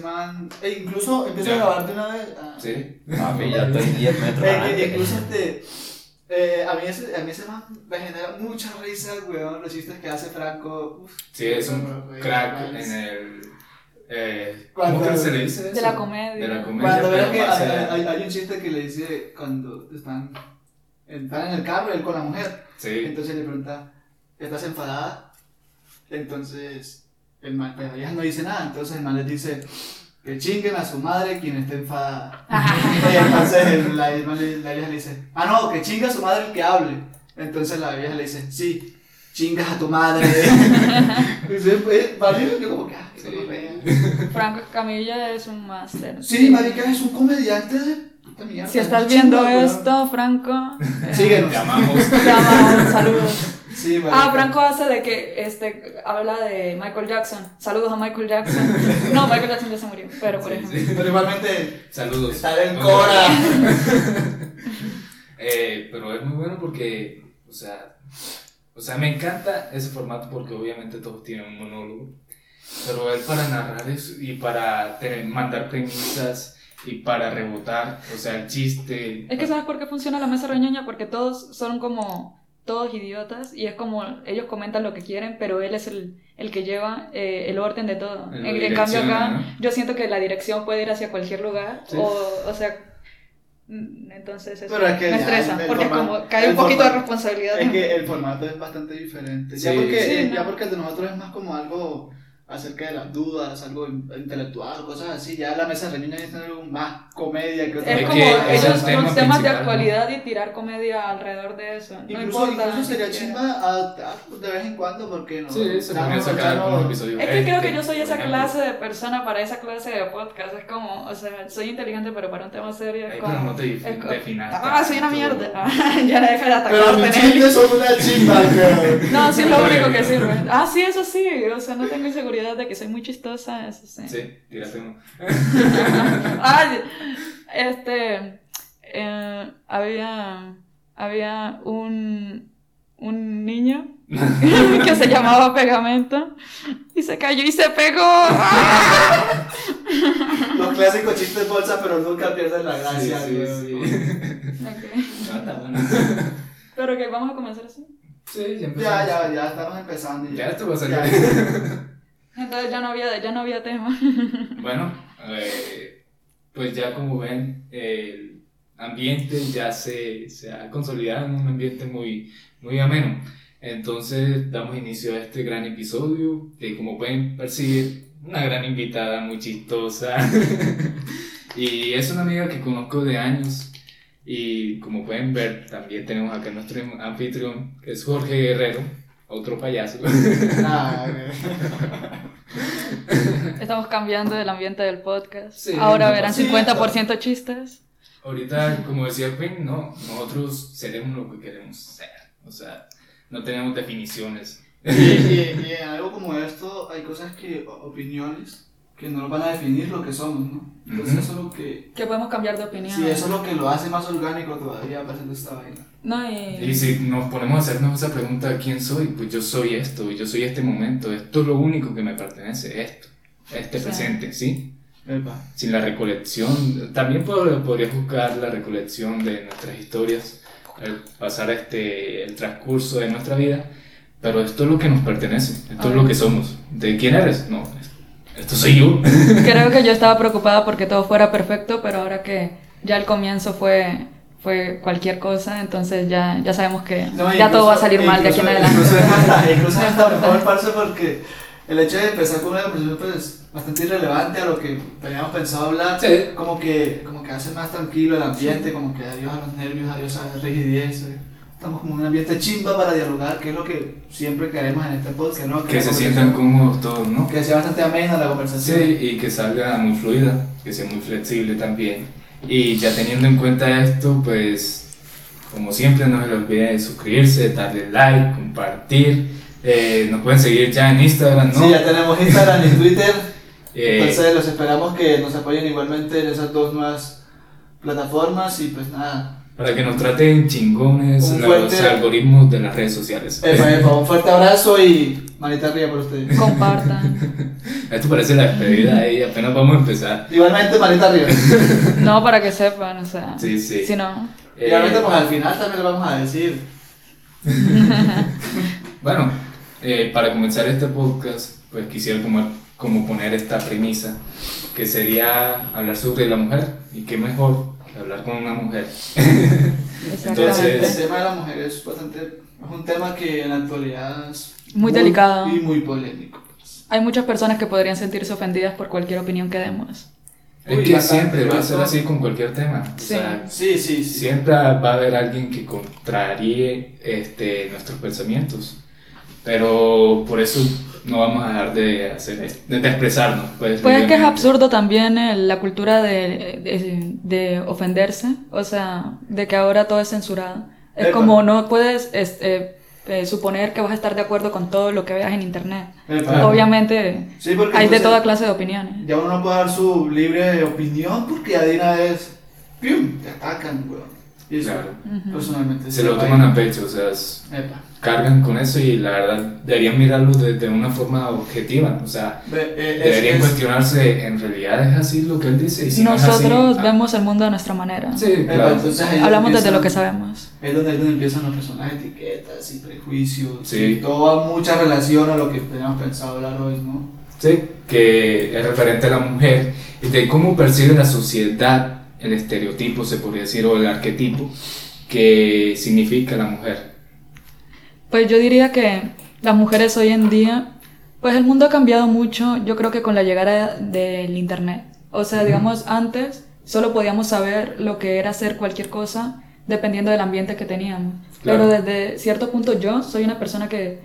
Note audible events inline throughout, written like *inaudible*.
Man, e incluso empieza a grabar de una vez. ah. Sí. Papi, ya estoy 10 metros Eh, incluso este. eh, a, mí ese, a mí ese man me genera mucha risa, weón, los chistes que hace Franco. Uf, Sí, es un weón, crack weón. en el. Eh, Cuando- ¿Cómo que se le dice eso? De la comedia. De la comedia. Cuando veo que hay, hay- hay un chiste que le dice cuando están, están en el carro, él con la mujer. Sí. Entonces le pregunta, ¿estás enfadada? Entonces, el man, pero ella no dice nada. Entonces el man les dice, que chinguen a su madre quien esté enfadada. y *laughs* entonces el- la, el la vieja le dice, ah, no, que chinga a su madre el que hable. Entonces la vieja le dice, sí, chingas a tu madre. *laughs* y dice, pues, vale, yo como que, ah, Sí. Franco Camilla es un máster. Sí, marica, es un comediante de mierda. Si estás es viendo weón. esto, Franco, *laughs* eh, Síguenos. Te amamos. te amamos, saludos. Sí, marica. Ah, Franco hace de que este habla de Michael Jackson. Saludos a Michael Jackson. No, Michael Jackson ya se murió, pero por Sí, ejemplo. sí. Pero igualmente, Saludos. estar en Cora. *laughs* Eh, pero es muy bueno porque, o sea, o sea, me encanta ese formato porque obviamente todos tienen un monólogo, pero él para narrar eso y para tener- mandar premisas y para rebotar, o sea, el chiste. Es que sabes por qué funciona la mesa reñoña, porque todos son como todos idiotas y es como ellos comentan lo que quieren, pero él es el, el que lleva eh, el orden de todo. En, cambio acá, yo siento que la dirección puede ir hacia cualquier lugar, Sí. o, o sea, mm, entonces eso es que me ya estresa, el porque formato- como cae un poquito de responsabilidad. Es que el formato es bastante diferente. ya, porque, Sí, eh, no. ya porque el de nosotros es más como algo acerca de las dudas, algo in- intelectual, cosas así. Ya la mesa reñoña es algo más comedia que otra Es como el ellos tema los temas de principal, ¿no? actualidad y tirar comedia alrededor de eso. No Incluso, importa. incluso sería chimba adaptar de vez en cuando porque no. Sí, se no- sacar no- algún episodio. Es que creo que yo soy esa clase de persona para esa clase de podcast. Es como, o sea, soy inteligente, pero para un tema serio es Ay, como. pero no te definas Ah, soy una mierda. *laughs* Ah, ya deja de Pero atacarte. mis chistes son una chimba. *laughs* No, sí es lo único que sirve. Ah, sí, eso sí. O sea, no tengo inseguridad de que soy muy chistosa, eso sí. Sí, uno. *laughs* Ay, este. eh, había. Había un. Un niño *laughs* que se llamaba Pegamento y se cayó y se pegó. ¡Ah! Los clásicos chistes bolsa, pero nunca pierden la gracia, Sí, sí, girl. Ok. sí. No, está bueno. Pero que vamos a comenzar así. Sí, ya empezamos. Ya, ya, ya estamos empezando. Ya esto va a salir. Ya. Entonces ya no había, ya no había tema. *laughs* Bueno, eh, pues ya como ven, el ambiente ya se, se ha consolidado en un ambiente muy, muy ameno. Entonces damos inicio a este gran episodio que como pueden percibir, una gran invitada muy chistosa. *laughs* y es una amiga que conozco de años. Y como pueden ver, también tenemos acá nuestro anfitrión, que es Jorge Guerrero, otro payaso. Nah, girl. Estamos cambiando el ambiente del podcast. Sí, Ahora no verán pasa 50% chistes. Ahorita, como decía Quinn, no, nosotros seremos lo que queremos ser. O sea, no tenemos definiciones. Y, y- algo como esto hay cosas que, opiniones, que no nos van a definir lo que somos, ¿no? Entonces Ujú. eso es lo que, Que podemos cambiar de opinión. sí, eso es lo que lo hace más orgánico todavía para hacer esta vaina. No, y... Y si nos ponemos a hacernos esa pregunta, ¿quién soy? Pues yo soy esto, yo soy este momento, esto es lo único que me pertenece, esto, este Sí. presente, ¿sí? Epa. Sin la recolección, también pod- podría buscar la recolección de nuestras historias, el pasar este, el transcurso de nuestra vida, pero esto es lo que nos pertenece, esto es lo que somos. ¿De quién eres? No, esto soy yo. *laughs* Creo que yo estaba preocupada porque todo fuera perfecto, pero ahora que ya el comienzo fue, fue cualquier cosa, entonces ya, ya sabemos que No, ya todo incluso- va a salir mal de aquí en incluso- adelante. Incluso es hasta, *laughs* incluso mejor, parce, porque el hecho de empezar con una conversación pues, bastante irrelevante a lo que teníamos pensado hablar, Sí. como, que, como que hace más tranquilo el ambiente, como que adiós a los nervios, adiós a la rigidez. eh. Estamos como en un ambiente chimba para dialogar, que es lo que siempre queremos en este podcast, ¿no? Que la se sientan cómodos todos, ¿no? Que sea bastante amena la Sí, conversación. y que salga muy fluida, que sea muy flexible también. Y ya teniendo en cuenta esto, pues, como siempre, no se les olvide de suscribirse, darle like, compartir. Eh, nos pueden seguir ya en Instagram, ¿no? Sí, ya tenemos Instagram y Twitter. *laughs* Eh, Entonces los esperamos que nos apoyen igualmente en esas dos nuevas plataformas y pues nada, Para que nos traten chingones Un los fuerte- algoritmos de las redes sociales. Epa, epa, un fuerte abrazo y manita arriba por ustedes. Compartan. *laughs* Esto parece la despedida y apenas vamos a empezar. Igualmente, manita arriba. *laughs* No, para que sepan, o sea. Sí, sí. Si no. Eh, Igualmente, pues al final también lo vamos a decir. *laughs* Bueno, eh, para comenzar este podcast, pues quisiera como, como poner esta premisa, que sería hablar sobre la mujer, y qué mejor hablar con una mujer. *laughs* Entonces- El tema de la mujer es bastante. Es un tema que en la actualidad es. Muy delicado. Y muy polémico. Hay muchas personas que podrían sentirse ofendidas por cualquier opinión que demos. Es que siempre va a ser así con cualquier tema. O Sí. sea, Sí, sí, sí. siempre va a haber alguien que contraríe este, nuestros pensamientos. Pero por eso no vamos a dejar de, hacer, de, de expresarnos. Pues, Pues es que es absurdo también eh, la cultura de, de, de ofenderse, o sea, de que ahora todo es censurado. Es Epa. como no puedes este, eh, suponer que vas a estar de acuerdo con todo lo que veas en internet. Epa. Obviamente Sí, hay de toda clase de opiniones. Ya uno no puede dar su libre opinión porque una vez. ¡Pium! Te atacan, weón. Y eso, Claro. Personalmente. Se lo toman a pecho, o sea, es- Epa. cargan con eso y la verdad deberían mirarlo desde una forma objetiva. O sea, Ve, eh, es- deberían es- cuestionarse, ¿en realidad es así lo que él dice? Y si no es así, Nosotros ah, vemos el mundo de nuestra manera. Sí, Epa, claro. entonces Hablamos desde lo que sabemos. Es donde, es donde empiezan las personas etiquetas y prejuicios. Sí. Y todo va mucha relación a lo que teníamos pensado hablar hoy, ¿no? Sí, que es referente a la mujer y de cómo percibe la sociedad el estereotipo, se podría decir, o el arquetipo que significa la mujer. Pues yo diría que las mujeres hoy en día, pues el mundo ha cambiado mucho, yo creo que con la llegada del internet. O sea, digamos, antes solo podíamos saber lo que era hacer cualquier cosa dependiendo del ambiente que teníamos. Claro. Pero desde cierto punto yo soy una persona que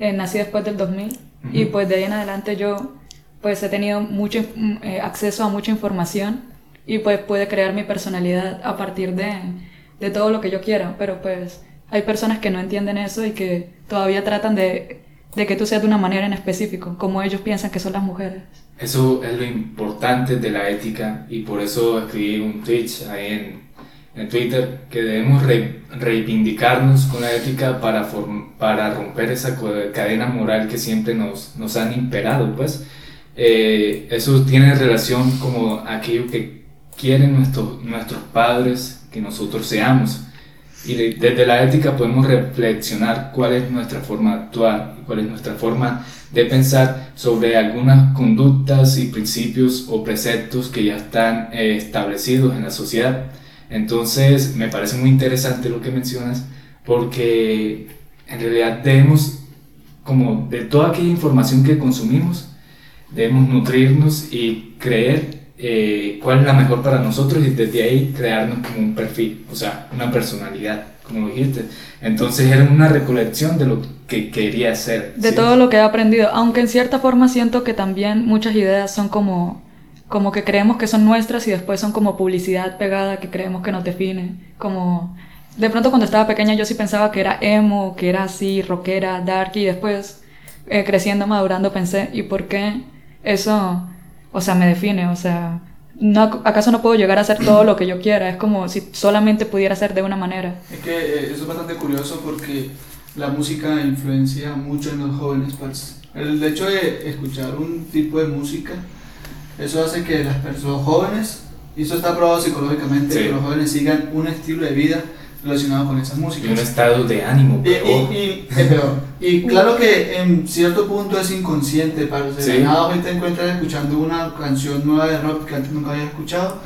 eh, nací después del 2000 y Ujú. pues de ahí en adelante yo pues he tenido mucho eh, acceso a mucha información y pues puede crear mi personalidad a partir de, de todo lo que yo quiera, pero pues hay personas que no entienden eso y que todavía tratan de, de que tú seas de una manera en específico, como ellos piensan que son las mujeres. Eso es lo importante de la ética y por eso escribí un tweet ahí en, en Twitter que debemos re- reivindicarnos con la ética para, form- para romper esa cadena moral que siempre nos, nos han imperado. Pues Eh, eso tiene relación como aquello que quieren nuestros, nuestros padres que nosotros seamos. Y de- desde la ética podemos reflexionar cuál es nuestra forma de actuar cuál es nuestra forma de pensar sobre algunas conductas y principios o preceptos que ya están eh, establecidos en la sociedad. Entonces, me parece muy interesante lo que mencionas porque en realidad debemos, como de toda aquella información que consumimos, debemos nutrirnos y creer eh, cuál es la mejor para nosotros y desde ahí crearnos como un perfil, o sea, una personalidad, como dijiste. Entonces era una recolección de lo que quería hacer. De ¿sí? todo lo que he aprendido, aunque en cierta forma siento que también muchas ideas son como, como que creemos que son nuestras y después son como publicidad pegada que creemos que nos define. Como de pronto cuando estaba pequeña yo sí pensaba que era emo, que era así, rockera, dark y después eh, creciendo, madurando pensé, ¿y por qué eso, o sea, me define? O sea, no, ¿acaso no puedo llegar a hacer todo lo que yo quiera? Es como si solamente pudiera ser de una manera. Es que eh, eso es bastante curioso porque la música influencia mucho en los jóvenes. parce. El hecho de escuchar un tipo de música, eso hace que las personas jóvenes, y eso está probado psicológicamente, Sí. que los jóvenes sigan un estilo de vida relacionado con esas Y un músicas. estado de ánimo Y, peor. y, y, es peor. Y *laughs* claro que en cierto punto es inconsciente. Sí. De la nada hoy te encuentras escuchando una canción nueva de rock que antes nunca habías escuchado.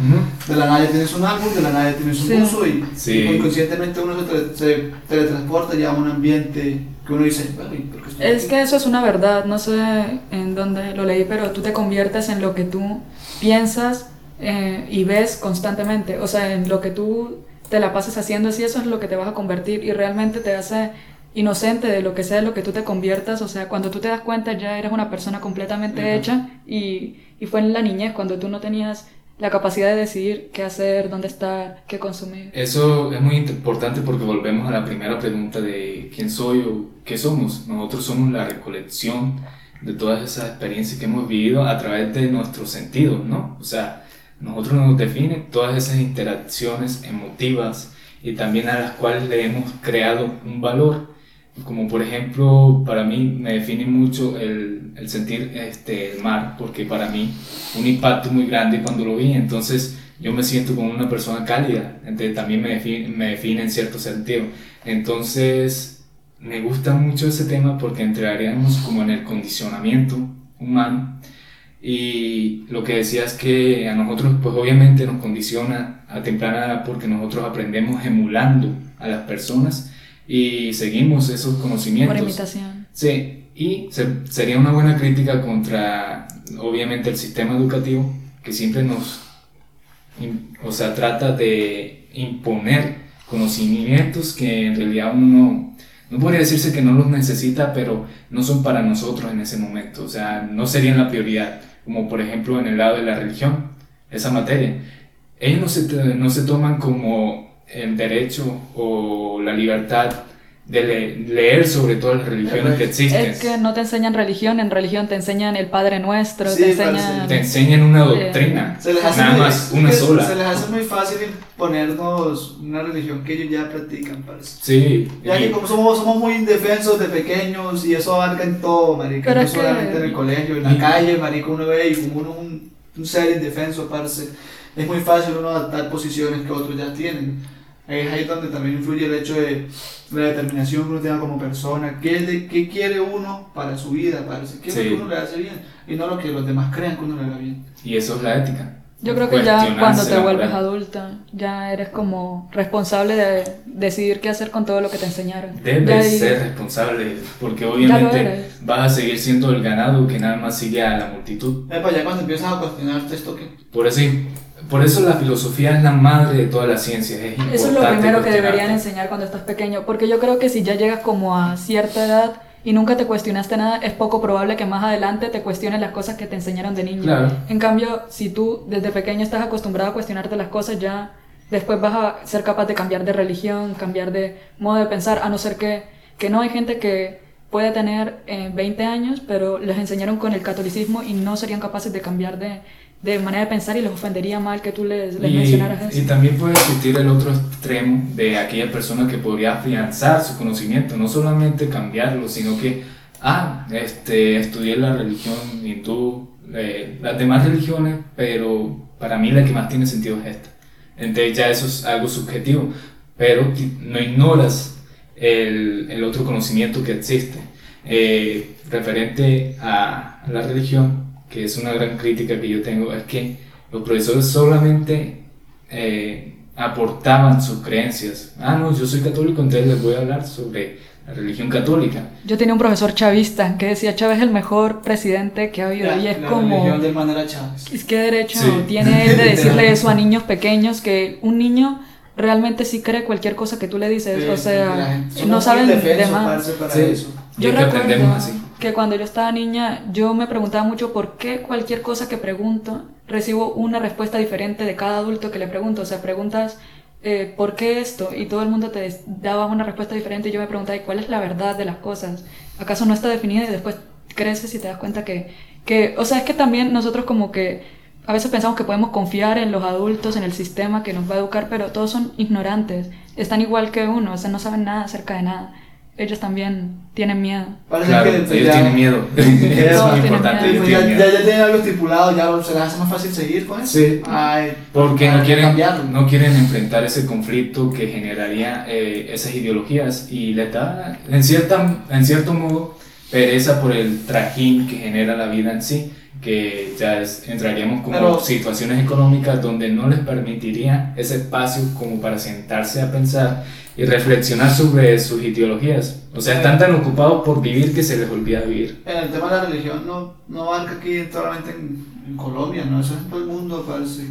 De la nada tienes un álbum, de la nada tienes un Sí. uso y, Sí. y inconscientemente uno se, tele- se teletransporta ya a un ambiente que uno dice, "Bueno, ¿y por qué estoy Es aquí?". que eso es una verdad, no sé en dónde lo leí, pero tú te conviertes en lo que tú piensas eh, y ves constantemente, o sea, en lo que tú te la pases haciendo así, eso es lo que te vas a convertir y realmente te hace inocente de lo que sea lo que tú te conviertas, o sea, cuando tú te das cuenta ya eres una persona completamente hecha y, y fue en la niñez cuando tú no tenías la capacidad de decidir qué hacer, dónde estar, qué consumir. Eso es muy importante porque volvemos a la primera pregunta de quién soy o qué somos. Nosotros somos la recolección de todas esas experiencias que hemos vivido a través de nuestros sentidos, ¿no? O sea, nosotros nos define todas esas interacciones emotivas y también a las cuales le hemos creado un valor. Como por ejemplo, para mí me define mucho el, el sentir este, el mar, porque para mí un impacto muy grande cuando lo vi, entonces yo me siento como una persona cálida, entonces también me define, me define en cierto sentido. Entonces, me gusta mucho ese tema porque entraríamos como en el condicionamiento humano y lo que decía es que a nosotros pues obviamente nos condiciona a temprana edad porque nosotros aprendemos emulando a las personas y seguimos esos conocimientos. Por imitación. Sí, y sería una buena crítica contra obviamente el sistema educativo que siempre nos, o sea, trata de imponer conocimientos que en realidad uno no, no podría decirse que no los necesita, pero no son para nosotros en ese momento, o sea, no serían la prioridad como por ejemplo en el lado de la religión, esa materia. Ellos no se, no se toman como el derecho o la libertad de leer sobre todas las religiones que existen. Es que no te enseñan religión, en religión te enseñan el Padre Nuestro, te, enseñan... te enseñan una doctrina, nada más una sola. Se les hace muy fácil ponernos una religión que ellos ya practican, parece. Sí. Ya que como somos, somos muy indefensos de pequeños y eso abarca en todo, marica, no solamente en el colegio, en la calle, marica, uno ve y como uno un, un ser indefenso, parece. Es muy fácil uno adaptar posiciones que otros ya tienen es ahí donde también influye el hecho de la determinación que uno tenga como persona, qué, qué quiere uno para su vida, para qué es lo que uno le hace bien y no lo que los demás crean que uno le haga bien. Y eso es la ética. Yo creo que ya cuando te vuelves adulta, ya eres como responsable de decidir qué hacer con todo lo que te enseñaron. Debes ser responsable, porque obviamente vas a seguir siendo el ganado que nada más sigue a la multitud. Es para ya cuando empiezas a cuestionarte esto que... Por eso por eso la filosofía es la madre de todas las ciencias. Es eso es lo primero que deberían enseñar cuando estás pequeño, porque yo creo que si ya llegas como a cierta edad y nunca te cuestionaste nada, es poco probable que más adelante te cuestiones las cosas que te enseñaron de niño. En cambio, si tú desde pequeño estás acostumbrado a cuestionarte las cosas, ya después vas a ser capaz de cambiar de religión, cambiar de modo de pensar, a no ser que, que no hay gente que puede tener 20 eh, años, pero les enseñaron con el catolicismo y no serían capaces de cambiar de, de manera de pensar y les ofendería mal que tú les, les mencionaras eso. Y también puede existir el otro extremo de aquella persona que podría afianzar su conocimiento, no solamente cambiarlo, sino que, ah, este, estudié la religión hindú, eh, las demás religiones, pero para mí la que más tiene sentido es esta. Entonces ya eso es algo subjetivo, pero no ignoras el, el otro conocimiento que existe. Eh, referente a la religión, que es una gran crítica que yo tengo, es que los profesores solamente eh, aportaban sus creencias. Ah, no, yo soy católico, entonces les voy a hablar sobre la religión católica. Yo tenía un profesor chavista que decía Chávez es el mejor presidente que ha habido y es la como religión de manera Chávez. Es que derecho tiene él de *laughs* decirle eso a niños pequeños que un niño realmente sí cree cualquier cosa que tú le dices, o sea, no saben de más. Yo recuerdo así que cuando yo estaba niña yo me preguntaba mucho por qué cualquier cosa que pregunto recibo una respuesta diferente de cada adulto que le pregunto. O sea, preguntas eh, ¿por qué esto? Y todo el mundo te daba una respuesta diferente y yo me preguntaba ¿y cuál es la verdad de las cosas? ¿Acaso no está definida y después creces y te das cuenta que, que, o sea, es que también nosotros como que a veces pensamos que podemos confiar en los adultos, en el sistema que nos va a educar, pero todos son ignorantes, están igual que uno, o sea, no saben nada acerca de nada ellos también tienen miedo. claro, ellos *laughs* tienen miedo. es muy importante. ya, ya, tienen algo estipulado, ya se les hace más fácil seguir con eso. Sí. porque no quieren, no quieren enfrentar ese conflicto que generaría eh, esas ideologías y le da, en, cierta, en cierto modo, pereza por el trajín que genera la vida en sí que ya entraríamos como situaciones económicas donde no les permitiría ese espacio como para sentarse a pensar y reflexionar sobre sus ideologías. O sea, están tan ocupados por vivir que se les olvida vivir. En el tema de la religión no, no abarca aquí solamente en, Colombia, ¿no? Eso es en todo el mundo.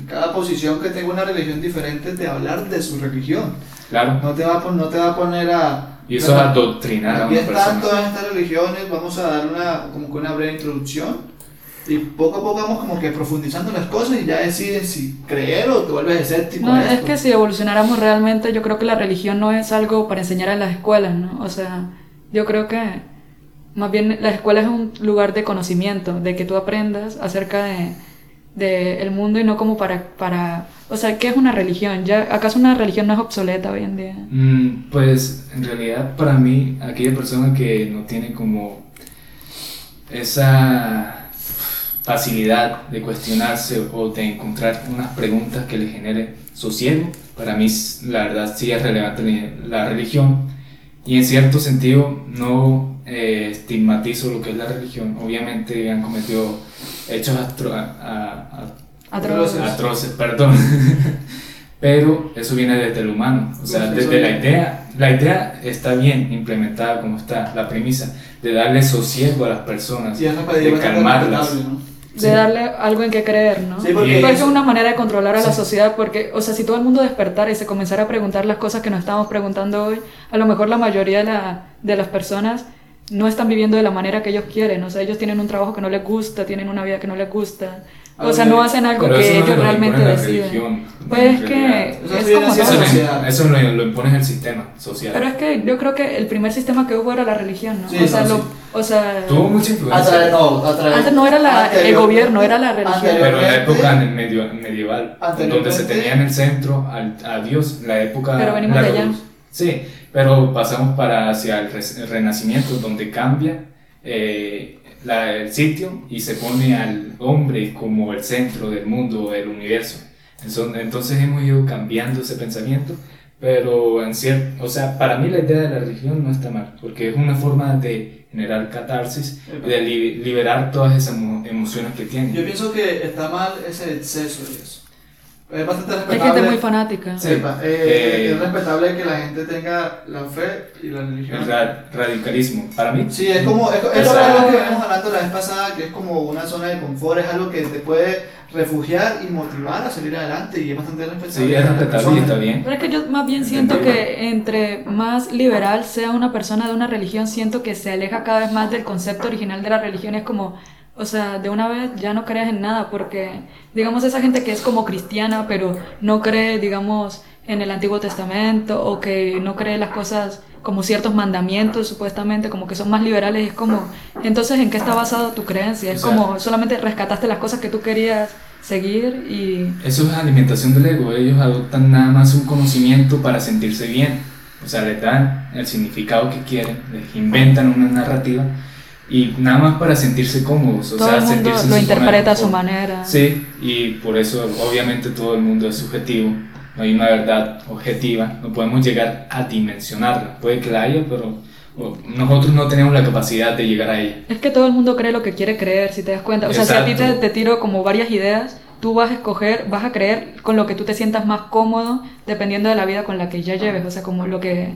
Cada posición que tenga una religión diferente de hablar de su religión. Claro. No te va a, no te va a poner a... Y eso es adoctrinar a una persona. están todas estas religiones, vamos a dar una, como que una breve introducción y poco a poco vamos como que profundizando las cosas y ya deciden si creer o te vuelves escéptico. No, es que si evolucionáramos realmente, yo creo que la religión no es algo para enseñar en las escuelas, ¿no? O sea, yo creo que más bien la escuela es un lugar de conocimiento, de que tú aprendas acerca de, del mundo y no como para, para... O sea, ¿qué es una religión? ¿Ya, ¿Acaso una religión no es obsoleta hoy en día? Mm, pues en realidad para mí, aquella persona que no tiene como esa facilidad de cuestionarse o de encontrar unas preguntas que le genere sosiego, para mí la verdad sí es relevante la religión y en cierto sentido no eh, estigmatizo lo que es la religión. Obviamente han cometido hechos atroces. atroces, perdón. *laughs* Pero eso viene desde el humano, o sea, desde la idea, la idea está bien implementada como está, la premisa de darle sosiego a las personas, de calmarlas de darle algo en que creer, ¿no? Sí, porque es una manera de controlar a la sociedad, porque, o sea, si todo el mundo despertara y se comenzara a preguntar las cosas que nos estamos preguntando hoy, a lo mejor la mayoría de, la, de las personas no están viviendo de la manera que ellos quieren, o sea, ellos tienen un trabajo que no les gusta, tienen una vida que no les gusta, o sea, no hacen algo que ellos realmente deciden. Pues es que es como eso, eso lo, lo impone el sistema social. Pero es que yo creo que el primer sistema que hubo era la religión, ¿no? Sí, o, sea, lo, o sea, tuvo mucha influencia. no, antes no era la, el gobierno, era la religión. Pero en la época medio, medieval, donde se tenía en el centro al, a Dios, la época. Pero venimos de allá. Sí, pero pasamos para hacia el, Renacimiento, donde cambia. Eh, la, el sitio y se pone al hombre como el centro del mundo, del universo. Entonces hemos ido cambiando ese pensamiento, pero en cierto, o sea, para mí la idea de la religión no está mal, porque es una forma de generar catarsis, de liberar todas esas emociones que tiene. Yo pienso que está mal ese exceso de eso. Es bastante respetable. Hay gente muy fanática. Sí, eh, eh, es respetable que la gente tenga la fe y la religión. El radicalismo, para mí. Sí, es como, es, es algo que vimos hablando la vez pasada, que es como una zona de confort, es algo que te puede refugiar y motivar a salir adelante y es bastante respetable. Sí, es respetable y está bien. Pero es que yo más bien siento que entre más liberal sea una persona de una religión, siento que se aleja cada vez más del concepto original de la religión, es como o sea, de una vez ya no creas en nada, porque, digamos, esa gente que es como cristiana, pero no cree, digamos, en el Antiguo Testamento, o que no cree las cosas como ciertos mandamientos, supuestamente, como que son más liberales, es como, entonces, ¿en qué está basado tu creencia? Es como, solamente rescataste las cosas que tú querías seguir y... Eso es alimentación del ego, ellos adoptan nada más un conocimiento para sentirse bien, o sea, le dan el significado que quieren, les inventan una narrativa y nada más para sentirse cómodos, o todo sea, el mundo sentirse lo interpreta a su manera. Sí, y por eso obviamente todo el mundo es subjetivo, no hay una verdad objetiva, no podemos llegar a dimensionarla, puede que la haya, pero nosotros no tenemos la capacidad de llegar a ella. Es que todo el mundo cree lo que quiere creer, si te das cuenta, o sea, si a ti te, te tiro como varias ideas, tú vas a escoger, vas a creer con lo que tú te sientas más cómodo, dependiendo de la vida con la que ya lleves, o sea, como lo que,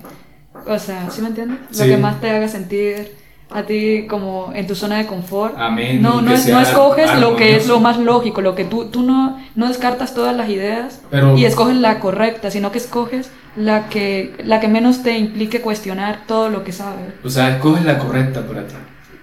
o sea, ¿sí me entiendes? Lo que más te haga sentir a ti como en tu zona de confort. Amén. No, no, no escoges lo que es lo más lógico, lo que tú, tú no, no descartas todas las ideas y escoges la correcta, sino que escoges la que, la que menos te implique cuestionar todo lo que sabes. O sea, escoges la correcta para ti.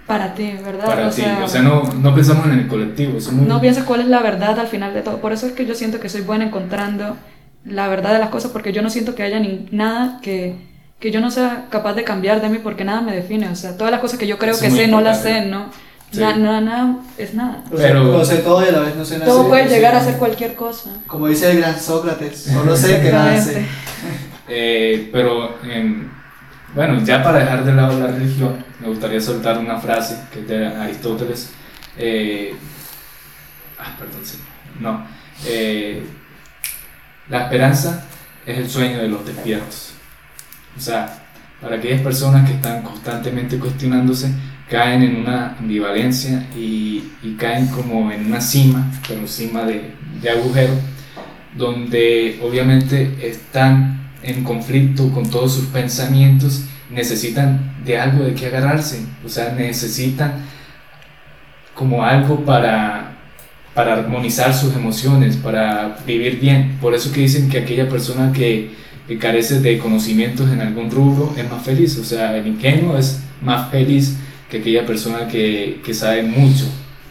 Para ti, ¿verdad? Para ti, o sea, no, no, pensamos en el colectivo. No piensas cuál es la verdad al final de todo. Por eso es que yo siento que soy buena encontrando la verdad de las cosas, porque yo no siento que haya ni, nada que que yo no sea capaz de cambiar de mí porque nada me define. O sea, todas las cosas que yo creo que sé, no las sé, ¿no? Nada, nada, es nada. Pero, lo sé todo y a la vez no sé nada. Todo puede llegar a ser cualquier cosa. Como dice el gran Sócrates, solo sé que nada sé. *laughs* Eh, pero, em, bueno, ya para dejar de lado la religión, me gustaría soltar una frase que es de Aristóteles. Eh, ah, perdón, sí. No. Eh, la esperanza es el sueño de los despiertos. O sea, para aquellas personas que están constantemente cuestionándose, caen en una ambivalencia y, y caen como en una cima, pero cima de, de agujero, donde obviamente están en conflicto con todos sus pensamientos, necesitan de algo de qué agarrarse, o sea, necesitan como algo para, para armonizar sus emociones, para vivir bien. Por eso que dicen que aquella persona que que carece de conocimientos en algún rubro es más feliz. O sea, el ingenuo es más feliz que aquella persona que, que sabe mucho.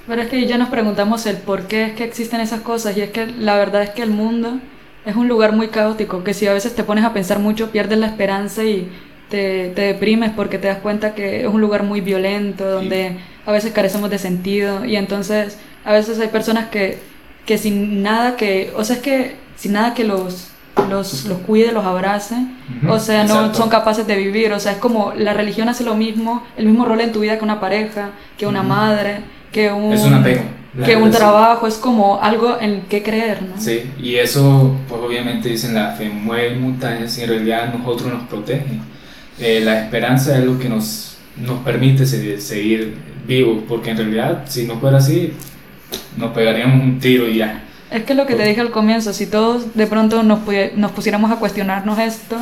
Pero es que ya nos preguntamos el por qué es que existen esas cosas y es que la verdad es que el mundo es un lugar muy caótico, que si a veces te pones a pensar mucho pierdes la esperanza y te, te deprimes porque te das cuenta que es un lugar muy violento, donde a veces carecemos de sentido y entonces a veces hay personas que que sin nada que, o sea, es que sin nada que los, los, los cuide, los abrace, o sea, no exacto. son capaces de vivir, o sea, es como la religión hace lo mismo, el mismo rol en tu vida que una pareja, que una madre, que un, Es un apego. la que un trabajo, es como algo en que creer, ¿no? Sí, y eso, pues obviamente dicen la fe mueve montañas y en realidad nosotros nos protege. Eh, la esperanza es lo que nos, nos permite se- seguir vivos, porque en realidad si no fuera así, nos pegaríamos un tiro y ya. Es que lo que te dije al comienzo, si todos de pronto nos, nos pusiéramos a cuestionarnos esto,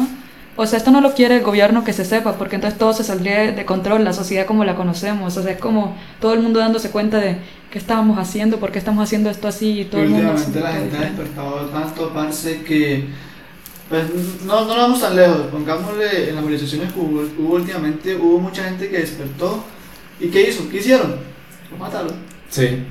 o sea, esto no lo quiere el gobierno que se sepa, porque entonces todo se saldría de control, la sociedad como la conocemos, o sea, es como todo el mundo dándose cuenta de qué estábamos haciendo, por qué estamos haciendo esto así, y todo y el mundo últimamente la todo gente ha despertado tanto, parce, que pues, no, no vamos tan lejos. Pongámosle en las movilizaciones que hubo, hubo últimamente, hubo mucha gente que despertó. ¿Y qué hizo? ¿Qué hicieron? Lo mataron. Sí,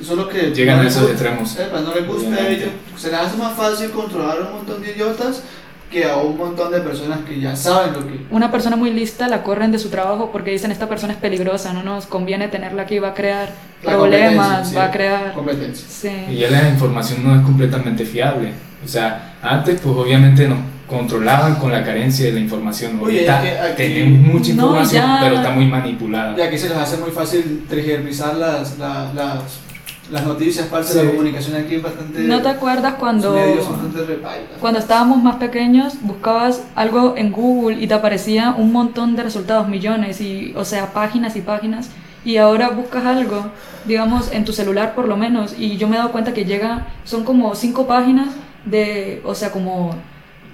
Eso es lo que. llegan no a esos extremos. No les gusta a ellos. Se les hace más fácil controlar a un montón de idiotas que a un montón de personas que ya saben lo que. Una persona muy lista la corren de su trabajo porque dicen esta persona es peligrosa, no nos conviene tenerla aquí, va a crear La problemas, competencia, va a sí, crear... Competencia. Sí. Y ya la información no es completamente fiable. O sea, antes pues obviamente nos controlaban con la carencia de la información. Oye, Ahorita que aquí- tenemos mucha No, información, ya- pero está muy manipulada. Y aquí se les hace muy fácil tergiversar las, las, las, las noticias, parce, Sí. la comunicación aquí es bastante. ¿No te acuerdas cuando... Cuando estábamos más pequeños, buscabas algo en Google y te aparecía un montón de resultados, millones, y, o sea, páginas y páginas. Y ahora buscas algo, digamos, en tu celular por lo menos, y yo me he dado cuenta que llega, son como cinco páginas de, o sea, como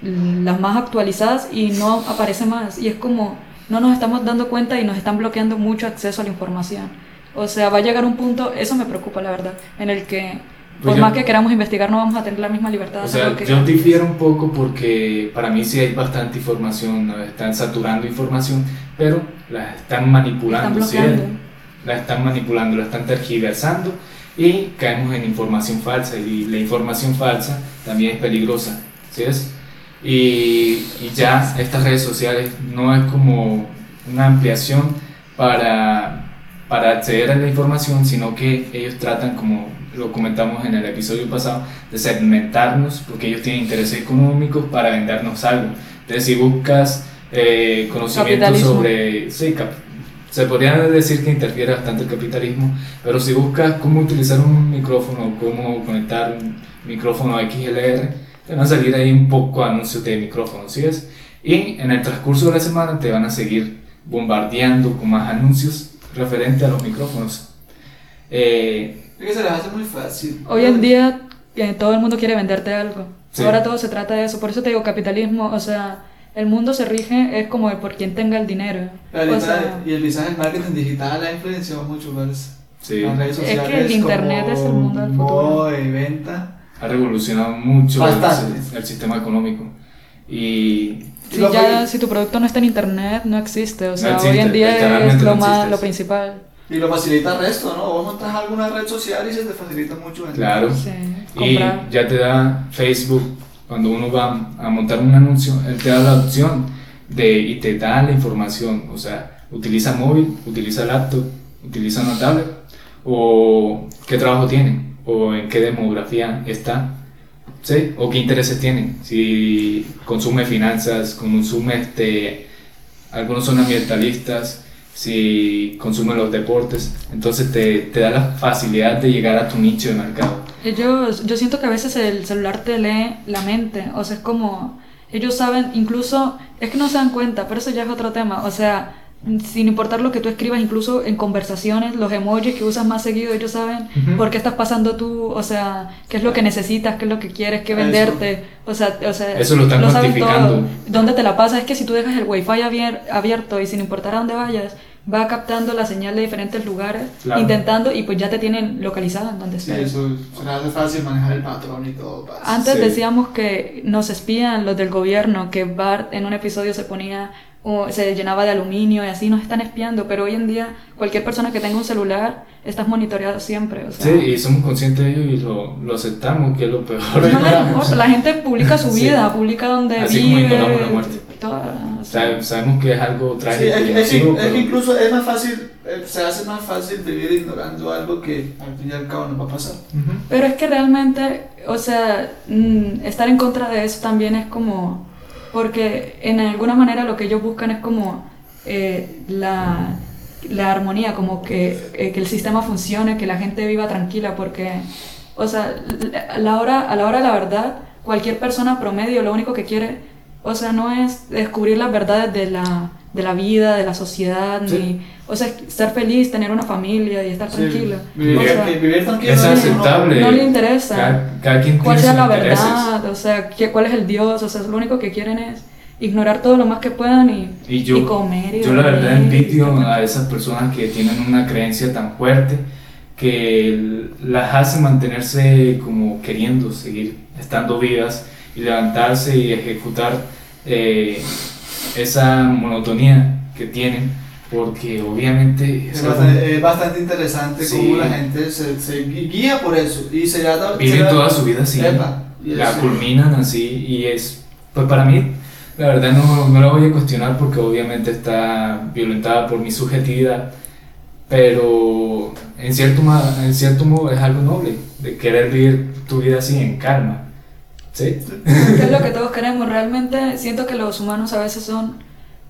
las más actualizadas y no aparece más. Y es como, no nos estamos dando cuenta y nos están bloqueando mucho acceso a la información. O sea, va a llegar un punto, eso me preocupa la verdad, en el que por Pues yo- más que queramos investigar no vamos a tener la misma libertad O sea, que yo difiero un poco porque para mí sí hay bastante información, están saturando información, pero la están manipulando, Están ¿sí? bloqueando. La están manipulando, la están tergiversando y caemos en información falsa y la información falsa también es peligrosa, ¿sí es? Y, y ya estas redes sociales no es como una ampliación para, para acceder a la información, sino que ellos tratan, como lo comentamos en el episodio pasado, de segmentarnos porque ellos tienen intereses económicos para vendernos algo. Entonces, si buscas eh, conocimiento sobre... Sí, se podría decir que interfiere bastante el capitalismo, pero si buscas cómo utilizar un micrófono, cómo conectar un micrófono XLR, te van a salir ahí un poco anuncios de micrófonos, ¿sí ves? Y en el transcurso de la semana te van a seguir bombardeando con más anuncios referente a los micrófonos. Eh, Es que se les hace muy fácil. Hoy en día eh, todo el mundo quiere venderte algo. Sí. Ahora todo se trata de eso. Por eso te digo capitalismo. O sea, el mundo se rige es como de por quien tenga el dinero. O sea, y el design marketing digital ha influenciado mucho más. sí, Las redes Es que sociales el internet es el mundo del futuro. y venta. ha revolucionado mucho el, el sistema económico. Y si, ya, si tu producto no está en internet, no existe. O sea, existe, hoy en día es lo, no más, lo principal. Y lo facilita el resto, ¿no? Vos montas alguna red social y se te facilita mucho vender. claro, Sí, y ya te da Facebook, cuando uno va a montar un anuncio, él te da la opción de, y te da la información, o sea, utiliza móvil, utiliza laptop, utiliza una tablet, o qué trabajo tiene, o en qué demografía está, ¿sí? o qué intereses tiene, si consume finanzas, consume este, algunos son ambientalistas, si consume los deportes, entonces te, te da la facilidad de llegar a tu nicho de mercado. Ellos, yo siento que a veces el celular te lee la mente, o sea, es como, ellos saben, incluso, es que no se dan cuenta, pero eso ya es otro tema, o sea, sin importar lo que tú escribas, incluso en conversaciones, los emojis que usas más seguido, ellos saben Ujú. por qué estás pasando tú, o sea, qué es lo que necesitas, qué es lo que quieres, qué Eso. venderte, o sea, o sea Eso lo están saben cuantificando. todo. ¿Dónde te la pasas? Es que si tú dejas el wifi abier- abierto y sin importar a dónde vayas, va captando la señal de diferentes lugares, Claro. intentando, y pues ya te tienen localizada en donde Sí, eso se les hace fácil manejar el patrón y todo. Antes Sí. decíamos que nos espían los del gobierno, que Bart en un episodio se ponía o se llenaba de aluminio y así nos están espiando, pero hoy en día cualquier persona que tenga un celular estás monitoreado siempre. O sea, Sí, y somos conscientes de ello y lo, lo aceptamos, que es lo peor. no le importa, la gente publica su *laughs* Sí. vida, publica donde Así como vive. ignoramos la muerte. toda- o sea, Sa- Sabemos que es algo Sí, trágico es, y es que- pero incluso es más fácil eh, se hace más fácil vivir ignorando algo que al fin y al cabo nos va a pasar. Pero es que realmente, o sea, mm, estar en contra de eso también es como, porque en alguna manera lo que ellos buscan es como eh, la, la armonía, como que, eh, que el sistema funcione, que la gente viva tranquila, porque, o sea, a la hora, a la hora de la verdad, cualquier persona promedio lo único que quiere, o sea, no es descubrir las verdades de la, de la vida, de la sociedad, Sí. ni, o sea, ser feliz, tener una familia y estar tranquilo. Vivir, O sea, vivir tranquilo. Es no- aceptable. no le interesa. Cada, cada quien cuál tiene sea la intereses. verdad, o sea, qué- cuál es el Dios, o sea, lo único que quieren es ignorar todo lo más que puedan y, Y yo, y comer. Y yo la verdad envidio a esas personas que tienen una creencia tan fuerte que las hace mantenerse como queriendo seguir estando vivas y levantarse y ejecutar eh, esa monotonía que tienen porque obviamente Es es bastante, es bastante interesante Sí. cómo la gente se, se guía por eso y se da viven toda su vida así, la eso- culminan así y es, pues para mí, la verdad no, no la voy a cuestionar porque obviamente está violentada por mi subjetividad, pero en cierto, en cierto modo es algo noble de querer vivir tu vida así en calma, ¿sí? es lo que todos queremos. Realmente siento que los humanos a veces son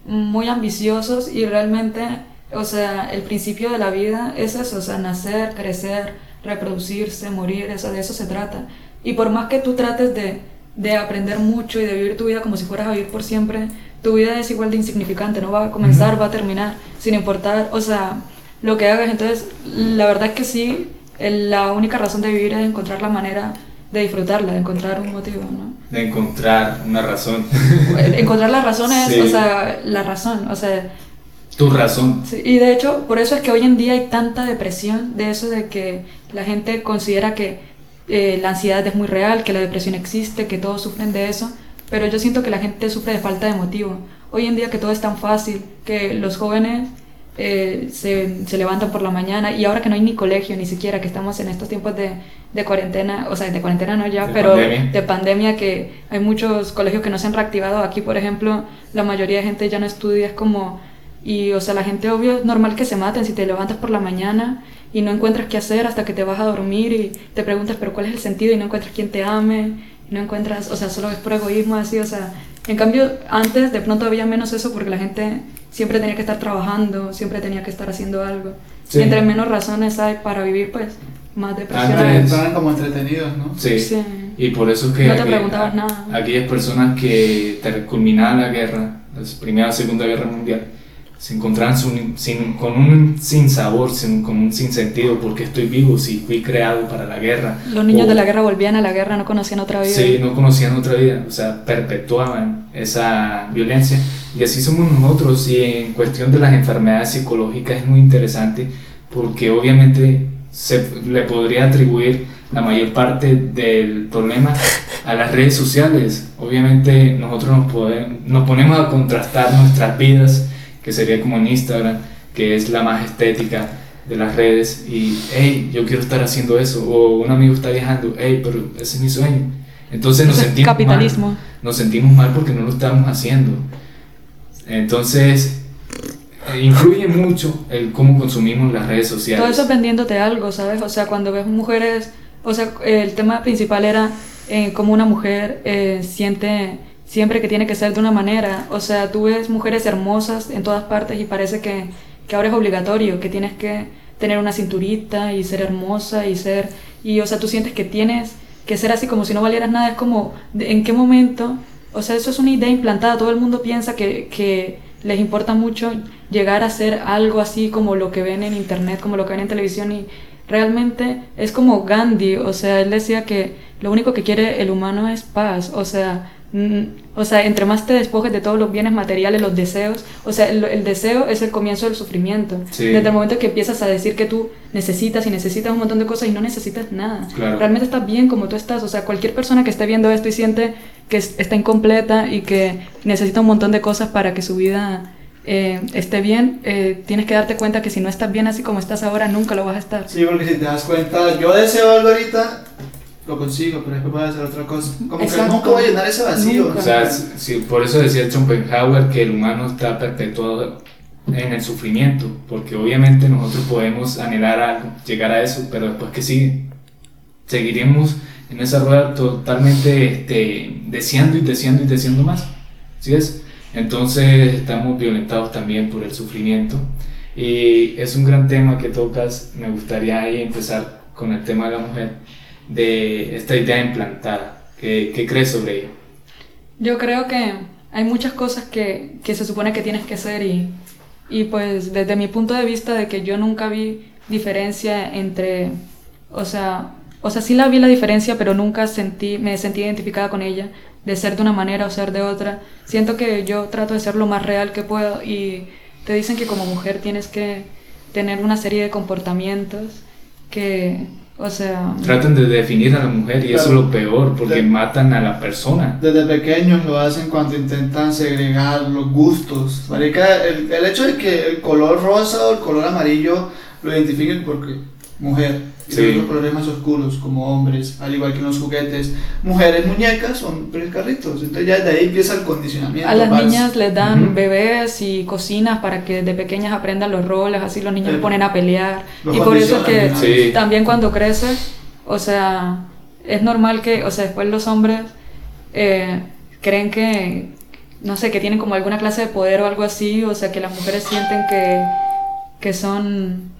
muy ambiciosos y realmente, o sea, el principio de la vida es eso, o sea, nacer, crecer, reproducirse, morir, eso, de eso se trata. Y por más que tú trates de, de aprender mucho y de vivir tu vida como si fueras a vivir por siempre, tu vida es igual de insignificante, no va a comenzar, va a terminar, sin importar, o sea, lo que hagas. Entonces, la verdad es que sí, la única razón de vivir es encontrar la manera de disfrutarla, de encontrar un motivo, ¿no? De encontrar una razón, encontrar la razón es, Sí. o sea, la razón, o sea, tu razón. sí, y de hecho, por eso es que hoy en día hay tanta depresión, de eso de que la gente considera que eh, la ansiedad es muy real, que la depresión existe, que todos sufren de eso, pero yo siento que la gente sufre de falta de motivo. Hoy en día que todo es tan fácil, que los jóvenes eh, se, se levantan por la mañana y ahora que no hay ni colegio, ni siquiera, que estamos en estos tiempos de, de cuarentena, o sea, de cuarentena no ya, De pero pandemia. de pandemia que hay muchos colegios que no se han reactivado. Aquí, por ejemplo, la mayoría de gente ya no estudia, es como... Y, o sea, la gente, obvio, es normal que se maten si te levantas por la mañana y no encuentras qué hacer hasta que te vas a dormir y te preguntas, pero ¿cuál es el sentido? Y no encuentras quien te ame, y no encuentras, o sea, solo es por egoísmo, así, o sea... En cambio, antes de pronto había menos eso porque la gente siempre tenía que estar trabajando, siempre tenía que estar haciendo algo. Sí. Y entre menos razones hay para vivir, pues, más depresión. Antes- Estaban, como entretenidos, ¿no? Sí. Sí. Y por eso es que No te preguntabas nada. aquellas personas que culminaban la guerra, la Primera Segunda Guerra Mundial, se encontraban sin, sin- con un sinsabor, sin, con un sinsentido, porque estoy vivo si fui creado para la guerra. Los niños O- de la guerra volvían a la guerra, no conocían otra vida. Sí, no conocían otra vida, o sea, perpetuaban esa violencia. Y así somos nosotros. Y en cuestión de las enfermedades psicológicas es muy interesante porque obviamente se le podría atribuir la mayor parte del problema a las redes sociales. Obviamente nosotros nos, pode- nos ponemos a contrastar nuestras vidas, que sería como en Instagram, que es la más estética de las redes, y, hey, yo quiero estar haciendo eso, o un amigo está viajando, hey, pero ese es mi sueño. Entonces nos sentimos capitalismo. mal, nos sentimos mal porque no lo estamos haciendo. Entonces, eh, influye mucho el cómo consumimos las redes sociales. Todo eso es vendiéndote algo, ¿sabes? O sea, cuando ves mujeres, o sea, el tema principal era eh, cómo una mujer eh, siente siempre que tiene que ser de una manera. O sea, tú ves mujeres hermosas en todas partes y parece que, que ahora es obligatorio, que tienes que tener una cinturita y ser hermosa y ser... Y, o sea, tú sientes que tienes que ser así como si no valieras nada. Es como, ¿de- ¿en qué momento? O sea, eso es una idea implantada. Todo el mundo piensa que, que les importa mucho llegar a ser algo así como lo que ven en internet, como lo que ven en televisión y realmente es como Gandhi, o sea, él decía que lo único que quiere el humano es paz, o sea, o sea, entre más te despojes de todos los bienes materiales, los deseos, o sea, el, el deseo es el comienzo del sufrimiento. Sí. Desde el momento que empiezas a decir que tú necesitas y necesitas un montón de cosas y no necesitas nada. Claro. Realmente estás bien como tú estás, o sea, cualquier persona que esté viendo esto y siente que es- está incompleta y que necesita un montón de cosas para que su vida eh, esté bien, eh, tienes que darte cuenta que si no estás bien así como estás ahora, nunca lo vas a estar. Sí, porque si te das cuenta, yo deseo algo ahorita, lo consigo, pero después voy a hacer otra cosa. Como Exacto. que nunca voy a llenar ese vacío. Nunca. O sea, si- si- por eso decía Schopenhauer que el humano está perpetuado, en el sufrimiento, porque obviamente nosotros podemos anhelar algo, llegar a eso, pero después que sigue, seguiremos en esa rueda totalmente este, deseando y deseando y deseando más. ¿Sí es? Entonces estamos violentados también por el sufrimiento. Y es un gran tema que tocas. Me gustaría ahí empezar con el tema de la mujer, de esta idea implantada. ¿Qué, qué crees sobre ello? Yo creo que hay muchas cosas que, que se supone que tienes que hacer y, y pues desde mi punto de vista de que yo nunca vi diferencia entre, o sea, o sea, sí la vi la diferencia, pero nunca sentí, me sentí identificada con ella, de ser de una manera o ser de otra. Siento que yo trato de ser lo más real que puedo y te dicen que como mujer tienes que tener una serie de comportamientos que, o sea... Tratan de definir a la mujer y eso es lo peor, porque matan a la persona. Desde pequeños lo hacen cuando intentan segregar los gustos. Marica, el, el hecho de que el color rosa o el color amarillo lo identifiquen porque mujer sí. los colores más oscuros como hombres, al igual que los juguetes. Mujeres, muñecas, hombres, carritos. Entonces ya de ahí empieza el condicionamiento. A las niñas les dan uh -huh. bebés y cocinas para que de pequeñas aprendan los roles, así los niños se ponen a pelear. y por eso es que sí. también cuando creces, o sea, es normal que, o sea, después los hombres eh, creen que, no sé, que tienen como alguna clase de poder o algo así, o sea, que las mujeres sienten que, que son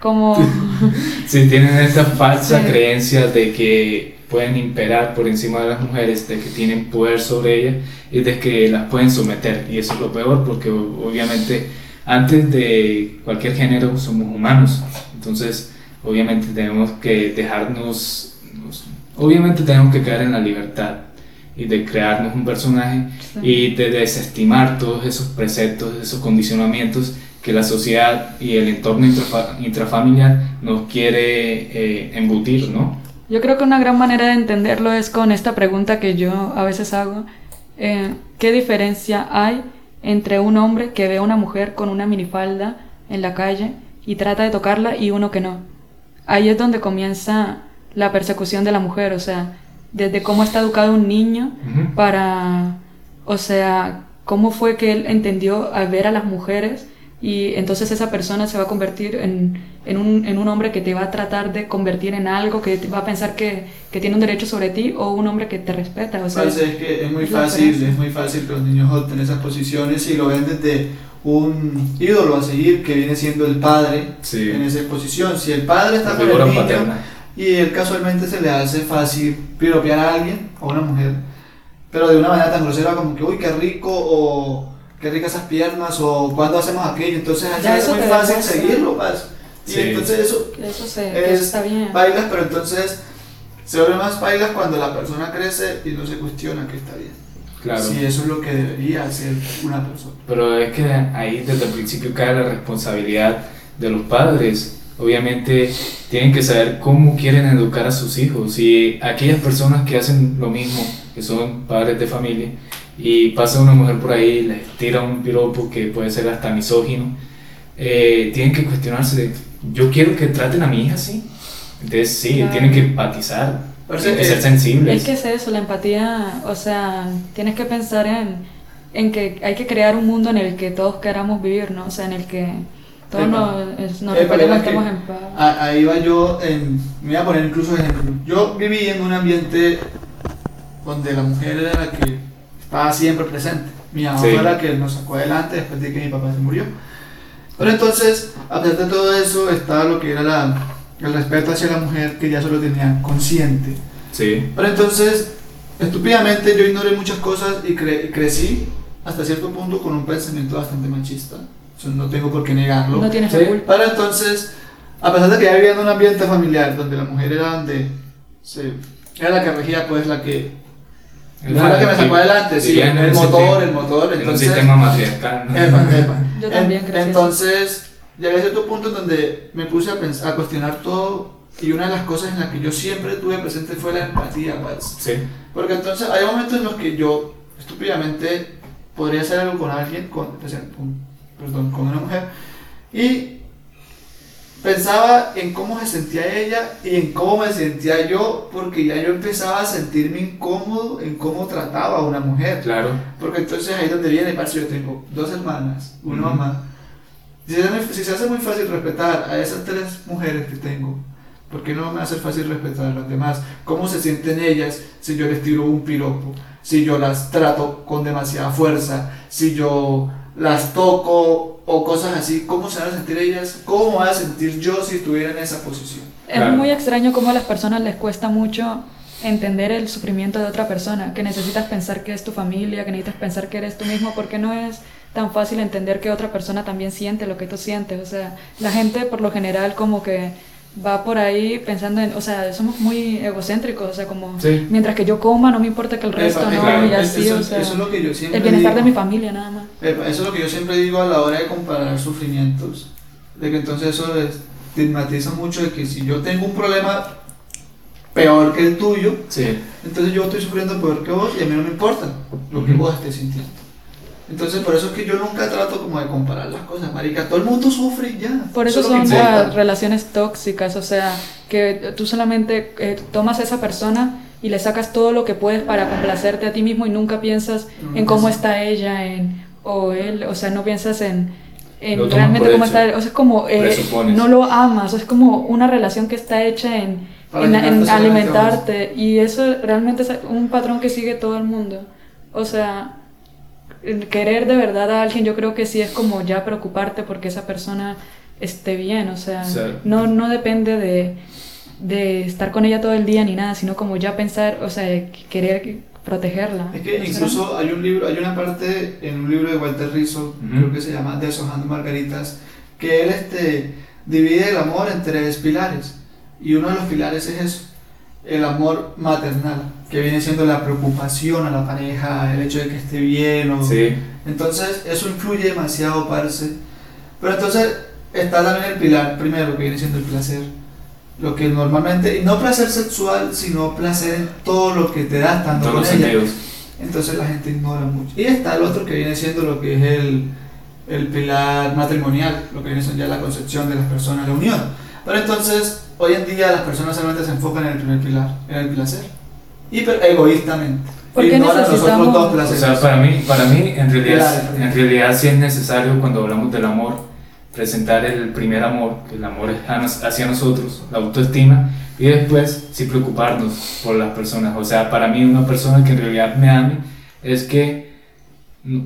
como... *laughs* sí, tienen esta falsa sí. creencia de que pueden imperar por encima de las mujeres, de que tienen poder sobre ellas y de que las pueden someter. Y eso es lo peor porque obviamente antes de cualquier género somos humanos. Entonces, obviamente tenemos que dejarnos, obviamente tenemos que caer en la libertad y de crearnos un personaje sí. y de desestimar todos esos preceptos, esos condicionamientos que la sociedad y el entorno intrafa intrafamiliar nos quiere eh, embutir, ¿no? Yo creo que una gran manera de entenderlo es con esta pregunta que yo a veces hago. Eh, ¿Qué diferencia hay entre un hombre que ve a una mujer con una minifalda en la calle y trata de tocarla y uno que no? Ahí es donde comienza la persecución de la mujer, o sea, desde cómo está educado un niño uh -huh. para, o sea, cómo fue que él entendió al ver a las mujeres y entonces esa persona se va a convertir en, en, un, en, un, hombre que te va a tratar de convertir en algo, que va a pensar que, que tiene un derecho sobre ti o un hombre que te respeta. O sea, pues es que es muy es fácil, es muy fácil que los niños opten esas posiciones y lo ven desde un ídolo a seguir que viene siendo el padre sí. en esa posición. Si el padre está con el niño paterna. y él casualmente se le hace fácil piropear a alguien o a una mujer, pero de una manera tan grosera como que, uy, qué rico o qué ricas esas piernas o cuándo hacemos aquello. Entonces allá es muy fácil seguirlo, pues. Y sí. entonces eso, eso sé, es, está bien. bailas, pero entonces se vuelve más bailas cuando la persona crece y no se cuestiona que está bien. Claro. Si eso es lo que debería hacer una persona. Pero es que ahí desde el principio cae la responsabilidad de los padres. Obviamente tienen que saber cómo quieren educar a sus hijos y aquellas personas que hacen lo mismo, que son padres de familia, y pasa una mujer por ahí, le tira un piropo que puede ser hasta misógino, eh, tienen que cuestionarse, yo quiero que traten a mi hija así. Entonces sí, claro. tienen que empatizar, tienen que ser sensibles. Es que es eso, la empatía, o sea, tienes que pensar en, en que hay que crear un mundo en el que todos queramos vivir, ¿no? O sea, en el que todos nos, nos estemos en paz. Ahí va yo, en, me voy a poner incluso ejemplo. Yo viví en un ambiente donde la mujer era la que estaba siempre presente. Mi mamá sí. fue la que nos sacó adelante después de que mi papá se murió. Pero entonces, a pesar de todo eso, estaba lo que era la, el respeto hacia la mujer que ya solo tenía consciente. Sí. Pero entonces, estúpidamente yo ignoré muchas cosas y, cre y crecí hasta cierto punto con un pensamiento bastante machista. O sea, no tengo por qué negarlo. No tienes sí. culpa. Pero entonces, a pesar de que ya vivía en un ambiente familiar donde la mujer era donde se, era la que regía, pues la que fue la que me sacó adelante, sí, el, el motor, el motor. En un sistema matriarcal. Epa, epa. Yo también creo Entonces, llegué a cierto punto en donde me puse a, pensar, a cuestionar todo y una de las cosas en las que yo siempre tuve presente fue la empatía, pues. Sí. Porque entonces hay momentos en los que yo, estúpidamente, podría hacer algo con alguien, con, perdón, con una mujer, y pensaba en cómo se sentía ella y en cómo me sentía yo, porque ya yo empezaba a sentirme incómodo en cómo trataba a una mujer. Claro. Porque entonces ahí es donde viene, parce, yo tengo dos hermanas, una uh -huh. mamá, Si se, hace, si se hace muy fácil respetar a esas tres mujeres que tengo, ¿por qué no me hace fácil respetar a las demás? ¿Cómo se sienten ellas si yo les tiro un piropo? Si yo las trato con demasiada fuerza, si yo las toco o cosas así, ¿cómo se van a sentir ellas? ¿Cómo me voy a sentir yo si estuviera en esa posición? Es Claro. muy extraño cómo a las personas les cuesta mucho entender el sufrimiento de otra persona, que necesitas pensar que es tu familia, que necesitas pensar que eres tú mismo, porque no es tan fácil entender que otra persona también siente lo que tú sientes. O sea, la gente por lo general como que va por ahí pensando en, o sea, somos muy egocéntricos, o sea, como Sí. mientras que yo coma no me importa que el resto Epa, no, claro, y así, eso, o sea, eso es lo que yo siempre el bienestar de digo. mi familia nada más. Epa, Eso es lo que yo siempre digo a la hora de comparar sufrimientos. De que entonces eso estigmatiza mucho de que si yo tengo un problema peor que el tuyo, Sí. entonces yo estoy sufriendo peor que vos y a mí no me importa lo que Ujú. vos estés sintiendo. Entonces por eso es que yo nunca trato como de comparar las cosas, marica. Todo el mundo sufre y ya. Por eso es lo que son las relaciones tóxicas, o sea, que tú solamente eh, tomas a esa persona y le sacas todo lo que puedes para complacerte a ti mismo y nunca piensas No, en cómo sí. está ella en, o él, o sea, no piensas en, en realmente cómo hecho. está él, o sea, es como, eh, no lo amas, o es como una relación que está hecha en, en, en alimentarte y eso realmente es un patrón que sigue todo el mundo, o sea, el querer de verdad a alguien yo creo que sí es como ya preocuparte porque esa persona esté bien, o sea, Sí. no, no depende de, de estar con ella todo el día ni nada, sino como ya pensar, o sea, querer protegerla. Es que ¿No será? incluso hay un libro, hay una parte en un libro de Walter Rizzo, creo que se llama Deshojando Margaritas, que él este, divide el amor en tres pilares. Y uno de los pilares es eso, el amor maternal, que viene siendo la preocupación a la pareja, el hecho de que esté bien. O... Sí. Entonces eso influye demasiado, parce. Pero entonces está también el pilar primero, que viene siendo el placer. Lo que normalmente, y no placer sexual, sino placer en todo lo que te da estando Todos con los ella. sentidos. Entonces la gente ignora mucho. Y está el otro que viene siendo lo que es el, el pilar matrimonial, lo que viene siendo ya la concepción de las personas, la unión. Pero entonces, hoy en día las personas solamente se enfocan en el primer pilar, en el placer. Y egoístamente. ¿Por qué necesitamos- dos O placeres. sea, para mí, para mí en, realidad, Claro. en realidad sí es necesario cuando hablamos del amor presentar el primer amor, que el amor hacia nosotros, la autoestima, y después sí preocuparnos por las personas. O sea, para mí una persona que en realidad me ame es que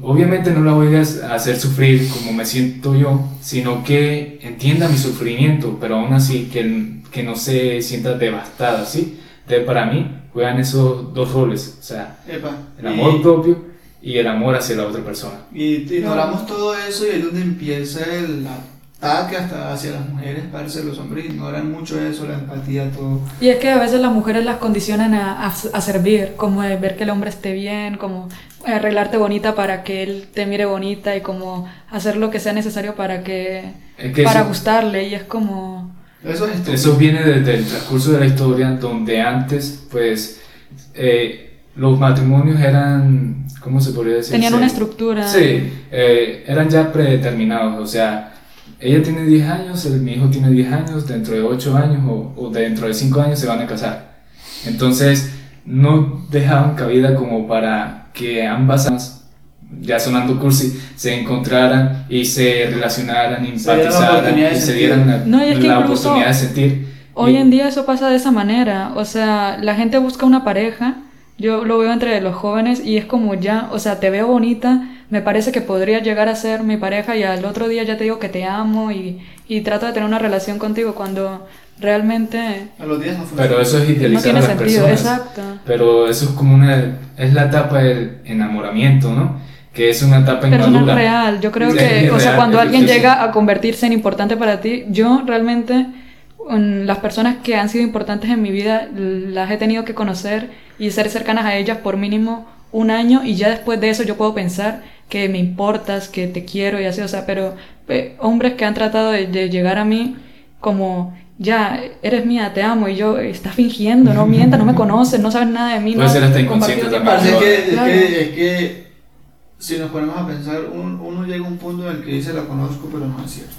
obviamente no la voy a hacer sufrir como me siento yo, sino que entienda mi sufrimiento, pero aún así que, que no se sienta devastada, ¿sí? Entonces para mí juegan esos dos roles, o sea, Epa. el amor Y- propio y el amor hacia la otra persona. Y ignoramos todo eso y es donde empieza el ataque hasta hacia las mujeres, parece los hombres ignoran mucho eso, la empatía, todo. Y es que a veces las mujeres las condicionan a, a, a servir, como de ver que el hombre esté bien, como arreglarte bonita para que él te mire bonita y como hacer lo que sea necesario para que Es que para eso, gustarle y es como Eso es eso viene desde el transcurso de la historia, donde antes, pues, eh, los matrimonios eran, ¿cómo se podría decir? tenían una estructura. Sí, eh, eran ya predeterminados, o sea, ella tiene 10 años, el- mi hijo tiene 10 años, dentro de 8 años o, o dentro de 5 años se van a casar. Entonces, no dejaban cabida como para que ambas, ya sonando cursi, se encontraran y se relacionaran, empatizaran y se dieran la, No, es que la oportunidad de sentir. Hoy Y- en día eso pasa de esa manera, o sea, la gente busca una pareja, yo lo veo entre los jóvenes y es como ya, o sea, te veo bonita, me parece que podría llegar a ser mi pareja y al otro día ya te digo que te amo y, y trato de tener una relación contigo cuando realmente A los días no funciona. Pero eso es no idealizar tiene a las sentido, personas. exacto. Pero eso es como una, es la etapa del enamoramiento, ¿no? Que es una etapa Pero no es inmadura. real, yo creo Sí, que, o sea, cuando alguien llega a convertirse en importante para ti, yo realmente, las personas que han sido importantes en mi vida, las he tenido que conocer y ser cercanas a ellas por mínimo un año y ya después de eso yo puedo pensar que me importas, que te quiero y así, o sea, pero eh, hombres que han tratado de, de llegar a mí como, ya, eres mía, te amo, y yo, estás fingiendo, no mientas, no me conoces, no sabes nada de mí. Puede no ser hasta has inconsciente también. Parce, tiempo". es, que, es, Claro. que, es que si nos ponemos a pensar, un- uno llega a un punto en el que dice la conozco, pero no es cierto.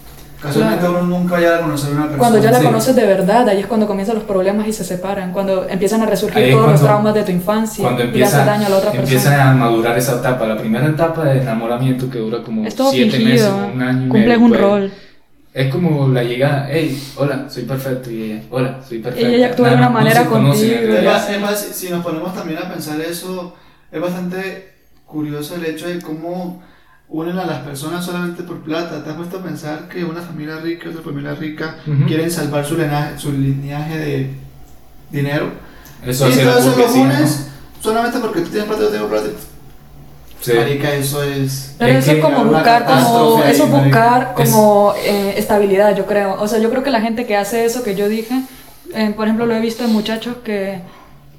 Casualmente Claro. uno nunca vaya a conocer a una persona. Cuando ya la Sí. conoces de verdad, ahí es cuando comienzan los problemas y se separan, cuando empiezan a resurgir todos los cuando- traumas de tu infancia Cuando y le haces empieza, daño a la otra empieza persona. a madurar esa etapa, la primera etapa de enamoramiento que dura como Es todo siete meses, fingido, un año cumples un pues, rol. Es como la llegada, hey, hola, soy perfecto, y ella, hola, soy perfecto. ella actúa de una manera en contigo. Es realidad. más, es más, si nos ponemos también a pensar eso, es bastante curioso el hecho de cómo unen a las personas solamente por plata. ¿Te has puesto a pensar que una familia rica y otra familia rica Ujú. quieren salvar su linaje, su lineaje de dinero? Eso y entonces lo burguesía, ¿no? unes solamente porque tú tienes plata, yo tengo plata. Sí. Marica, eso es... Pero Es eso es que como buscar, como, eso buscar como eh, estabilidad, yo creo. O sea, yo creo que la gente que hace eso que yo dije, eh, por ejemplo, lo he visto en muchachos que,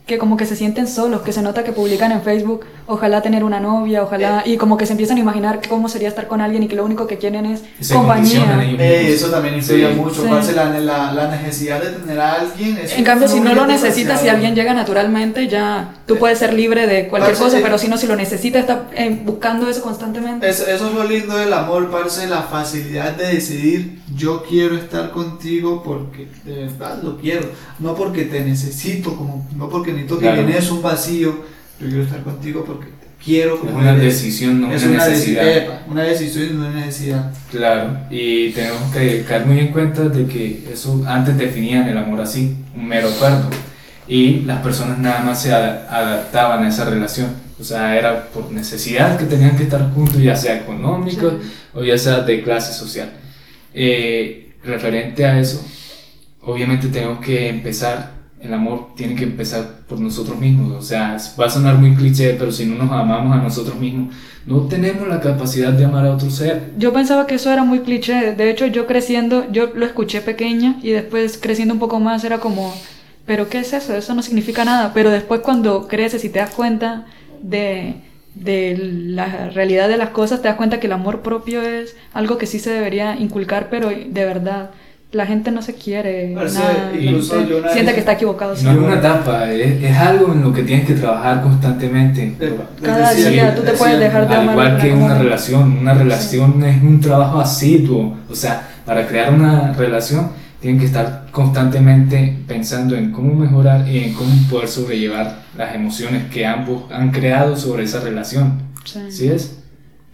que como que se sienten solos, que se nota que publican en Facebook, ojalá tener una novia, ojalá, y como que se empiezan a imaginar cómo sería estar con alguien y que lo único que quieren es se compañía. Eh, eso también influye Sí. mucho. Sí. parce, La, la, la necesidad de tener a alguien. En cambio, si no lo necesitas, si alguien llega naturalmente, ya tú puedes ser libre de cualquier Parce, cosa, eh, pero si no, si lo necesitas, estás eh, buscando eso constantemente. Eso, eso es lo lindo del amor, parce, la facilidad de decidir yo quiero estar contigo porque de verdad lo quiero, no porque te necesito, como, no porque necesito que Claro. llenes un vacío, yo quiero estar contigo porque te quiero Es una eres. decisión, no es una una necesidad. una decisión y no una necesidad. Claro, y tenemos que caer muy en cuenta de que eso antes definían el amor así, un mero acuerdo, y las personas nada más se ada- adaptaban a esa relación, o sea, era por necesidad que tenían que estar juntos, ya sea económico Sí. o ya sea de clase social. Eh, referente a eso, obviamente tenemos que empezar, el amor tiene que empezar por nosotros mismos, o sea, va a sonar muy cliché, pero si no nos amamos a nosotros mismos, no tenemos la capacidad de amar a otro ser. Yo pensaba que eso era muy cliché. De hecho, yo creciendo, yo lo escuché pequeña y después creciendo un poco más era como, ¿pero qué es eso? Eso no significa nada. Pero después cuando creces y te das cuenta de, de la realidad de las cosas, te das cuenta que el amor propio es algo que sí se debería inculcar, pero de verdad. La gente no se quiere. Parece, nada, incluso una siente vez- que está equivocado. No es una etapa, es, es algo en lo que tienes que trabajar constantemente. Cada decir, día tú te es puedes decir, dejar de Al amar igual que una relación, una relación es un trabajo asiduo. O sea, para crear una relación tienen que estar constantemente pensando en cómo mejorar y en cómo poder sobrellevar las emociones que ambos han creado sobre esa relación. Sí. ¿Sí es?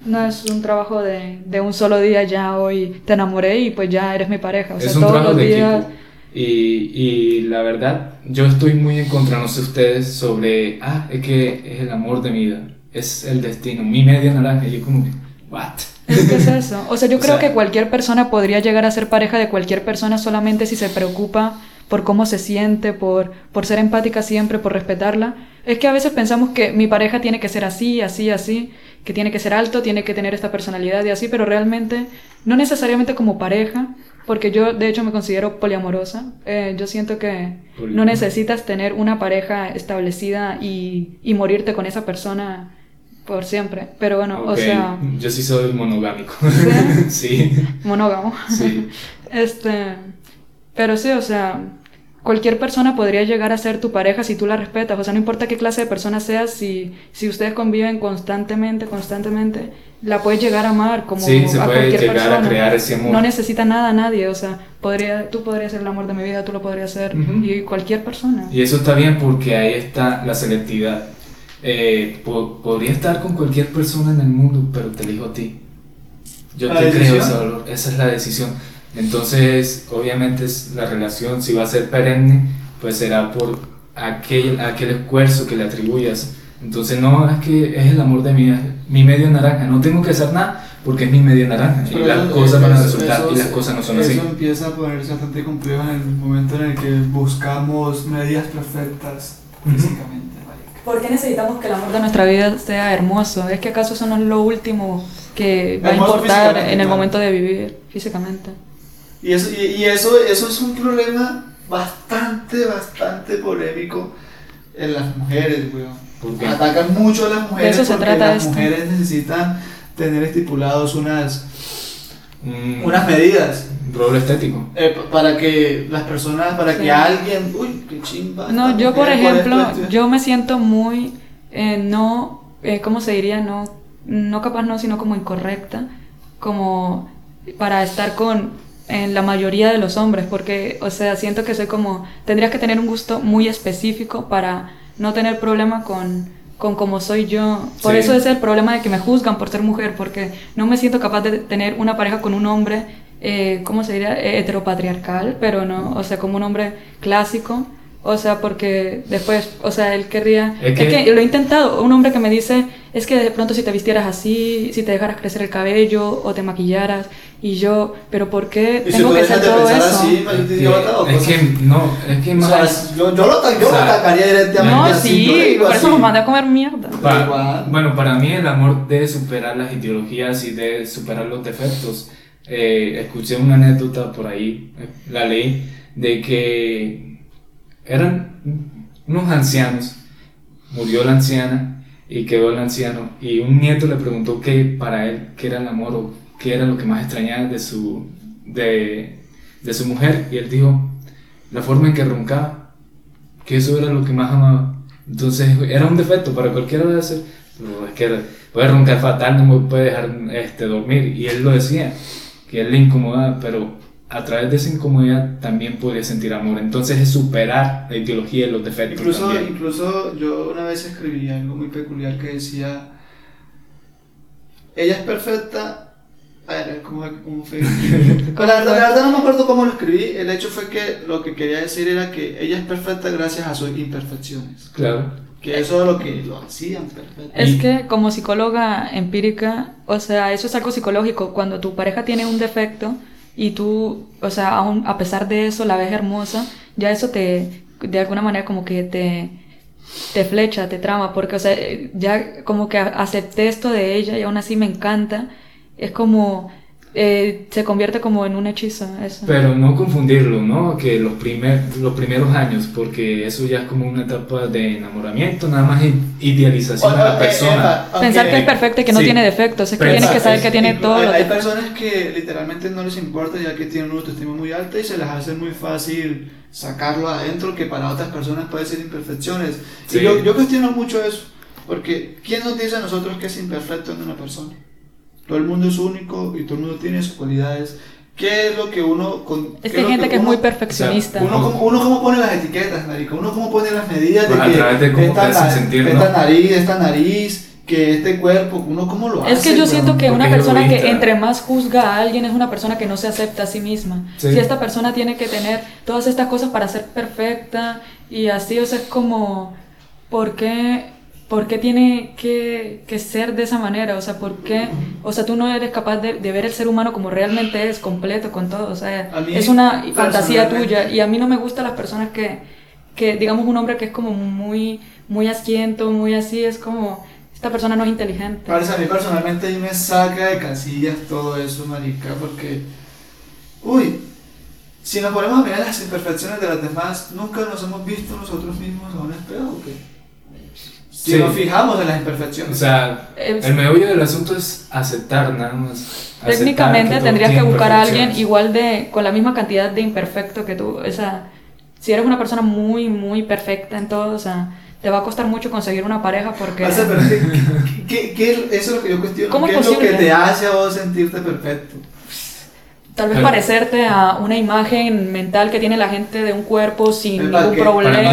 No es un trabajo de, de un solo día, ya hoy te enamoré y pues ya eres mi pareja. O sea, es un todos trabajo los de días. equipo. Y, y la verdad, yo estoy muy en contra, no sé ustedes, sobre, ah, es que es el amor de mi vida, es el destino, mi media naranja. Y yo como, what? Es que es eso. O sea, yo *laughs* O creo sea- que cualquier persona podría llegar a ser pareja de cualquier persona solamente si se preocupa por cómo se siente, por, por ser empática siempre, por respetarla. Es que a veces pensamos que mi pareja tiene que ser así, así, así, que tiene que ser alto, tiene que tener esta personalidad y así, pero realmente no necesariamente como pareja, porque yo de hecho me considero poliamorosa. Eh, yo siento que no Poliamor. necesitas necesitas tener una pareja establecida y, y morirte con esa persona por siempre. Pero bueno, o sea, yo sí soy monogámico. ¿Sí? *laughs* sí, monógamo. sí. *laughs* Este, pero sí, o sea, cualquier persona podría llegar a ser tu pareja si tú la respetas. O sea, no importa qué clase de persona seas, si, si ustedes conviven constantemente, constantemente, la puedes llegar a amar como Sí, se a puede cualquier llegar persona. a crear ese amor. No necesita nada a nadie, o sea, podría, tú podrías ser el amor de mi vida, tú lo podrías ser, y cualquier persona. Y eso está bien porque ahí está la selectividad. Eh, po- podría estar con cualquier persona en el mundo, pero te elijo a ti. Yo ¿La te creo decisión? ese valor, esa es la decisión. Entonces, obviamente, es la relación, si va a ser perenne, pues será por aquel, aquel esfuerzo que le atribuyas. Entonces, no es que es el amor de mi, mi medio naranja, no tengo que hacer nada porque es mi medio naranja y las eso- cosas van a eso- resultar eso- y las cosas no son eso así. empieza a ponerse bastante complejo en el momento en el que buscamos medidas perfectas físicamente. ¿Por qué necesitamos que el amor de nuestra vida sea hermoso? ¿Es que acaso eso no es lo último que va a importar en el momento de vivir físicamente? Y, eso, y, y eso, eso es un problema bastante, bastante polémico en las mujeres, weón. ¿Por qué? Atacan mucho a las mujeres eso se porque trata las esto. mujeres necesitan tener estipulados unas, Mm, unas medidas rol estético. eh, pa- para que las personas, para Sí. que alguien, uy, qué chimba. No, yo por ejemplo, esto, esto". yo me siento muy, eh, no, eh, ¿cómo se diría? No, no capaz no, sino como incorrecta, como para estar con en la mayoría de los hombres, porque, o sea, siento que soy como, tendrías que tener un gusto muy específico para no tener problema con, con cómo soy yo. Por Sí. eso es el problema de que me juzgan por ser mujer, porque no me siento capaz de tener una pareja con un hombre, eh, ¿cómo se diría? Eh, Heteropatriarcal, pero no, o sea, como un hombre clásico. O sea, porque después, o sea, él querría... Es Es que- que, lo he intentado, un hombre que me dice, es que de pronto si te vistieras así, si te dejaras crecer el cabello o te maquillaras, y yo, pero ¿por qué si tengo tú que de todo eso? así, o es cosas. que no, es que O más sea, yo, yo lo, yo O sea, lo atacaría directamente No, así, sí, por eso así. los mandé a comer mierda. Pa- Igual. bueno, para mí el amor debe superar las ideologías y debe superar los defectos. Eh, escuché una anécdota por ahí, eh, la leí, de que eran unos ancianos, murió la anciana y quedó el anciano, y un nieto le preguntó qué para él, qué era el amor o qué era lo que más extrañaba de su, de, de su mujer, y él dijo, la forma en que roncaba, que eso era lo que más amaba. Entonces era un defecto para cualquiera de hacer, es que puede roncar fatal, no puede dejar este, dormir. Y él lo decía, que él le incomodaba, pero a través de esa incomodidad también podría sentir amor. Entonces es superar la ideología y los defectos. Incluso, también. incluso yo una vez escribí algo muy peculiar que decía, ella es perfecta. A ver, ¿cómo, cómo fue? *laughs* La, verdad, la verdad no me acuerdo cómo lo escribí. El hecho fue que lo que quería decir era que ella es perfecta gracias a sus imperfecciones. Claro. Que eso es lo que lo hacían perfecto. Es que como psicóloga empírica, o sea, eso es algo psicológico. Cuando tu pareja tiene un defecto y tú, o sea, aún a pesar de eso la ves hermosa, ya eso te, de alguna manera como que te, te flecha, te trama, porque, o sea, ya como que acepté esto de ella y aún así me encanta. Es como, eh, se convierte como en un hechizo, eso. Pero no confundirlo, ¿no? Que los, primer, los primeros años, porque eso ya es como una etapa de enamoramiento, nada más idealización a la Ok, persona. Eva, aunque- Pensar que es perfecta y que no sí. tiene defectos, es que tienes que saber que tiene todos hay, hay personas que literalmente no les importa ya que tienen una autoestima muy alta y se les hace muy fácil sacarlo adentro que para otras personas puede ser imperfecciones. Sí. Y yo, yo cuestiono mucho eso, porque ¿quién nos dice a nosotros que es imperfecto en una persona? Todo el mundo es único y todo el mundo tiene sus cualidades. ¿Qué es lo que uno... Con, Es que hay gente que es uno- muy perfeccionista. Uno, como- uno cómo pone las etiquetas, marica, uno cómo pone las medidas Pues a de que través de cómo esta, na- sentir, esta ¿no? nariz, esta nariz, que este cuerpo, uno cómo lo hace. Es que yo siento que una es persona que entre más juzga a alguien es una persona que no se acepta a sí misma. Sí. Si esta persona tiene que tener todas estas cosas para ser perfecta y así, o sea, es como, ¿por qué, por qué tiene que, que ser de esa manera? O sea, ¿por qué? O sea, tú no eres capaz de, de ver el ser humano como realmente es, completo con todo. O sea, es una fantasía tuya y a mí no me gustan las personas que, que, digamos, un hombre que es como muy, muy asquiento, muy así, es como, esta persona no es inteligente. Parece a mí personalmente ahí me saca de casillas todo eso, marica, porque, uy, si nos ponemos a mirar las imperfecciones de las demás, nunca nos hemos visto nosotros mismos a un espejo, ¿o qué? Si Sí. nos fijamos en las imperfecciones. O sea, Es- el meollo del asunto es aceptar nada más. Técnicamente tendrías que buscar a alguien igual de, con la misma cantidad de imperfecto que tú. O sea, si eres una persona muy, muy perfecta en todo, o sea, te va a costar mucho conseguir una pareja porque... O sea, pero ¿qué, qué- qué- qué- eso es lo que yo cuestiono. ¿Cómo ¿Qué es es lo que posible? te hace a vos sentirte perfecto? Tal vez Pero- parecerte a una imagen mental que tiene la gente de un cuerpo sin ningún que- problema,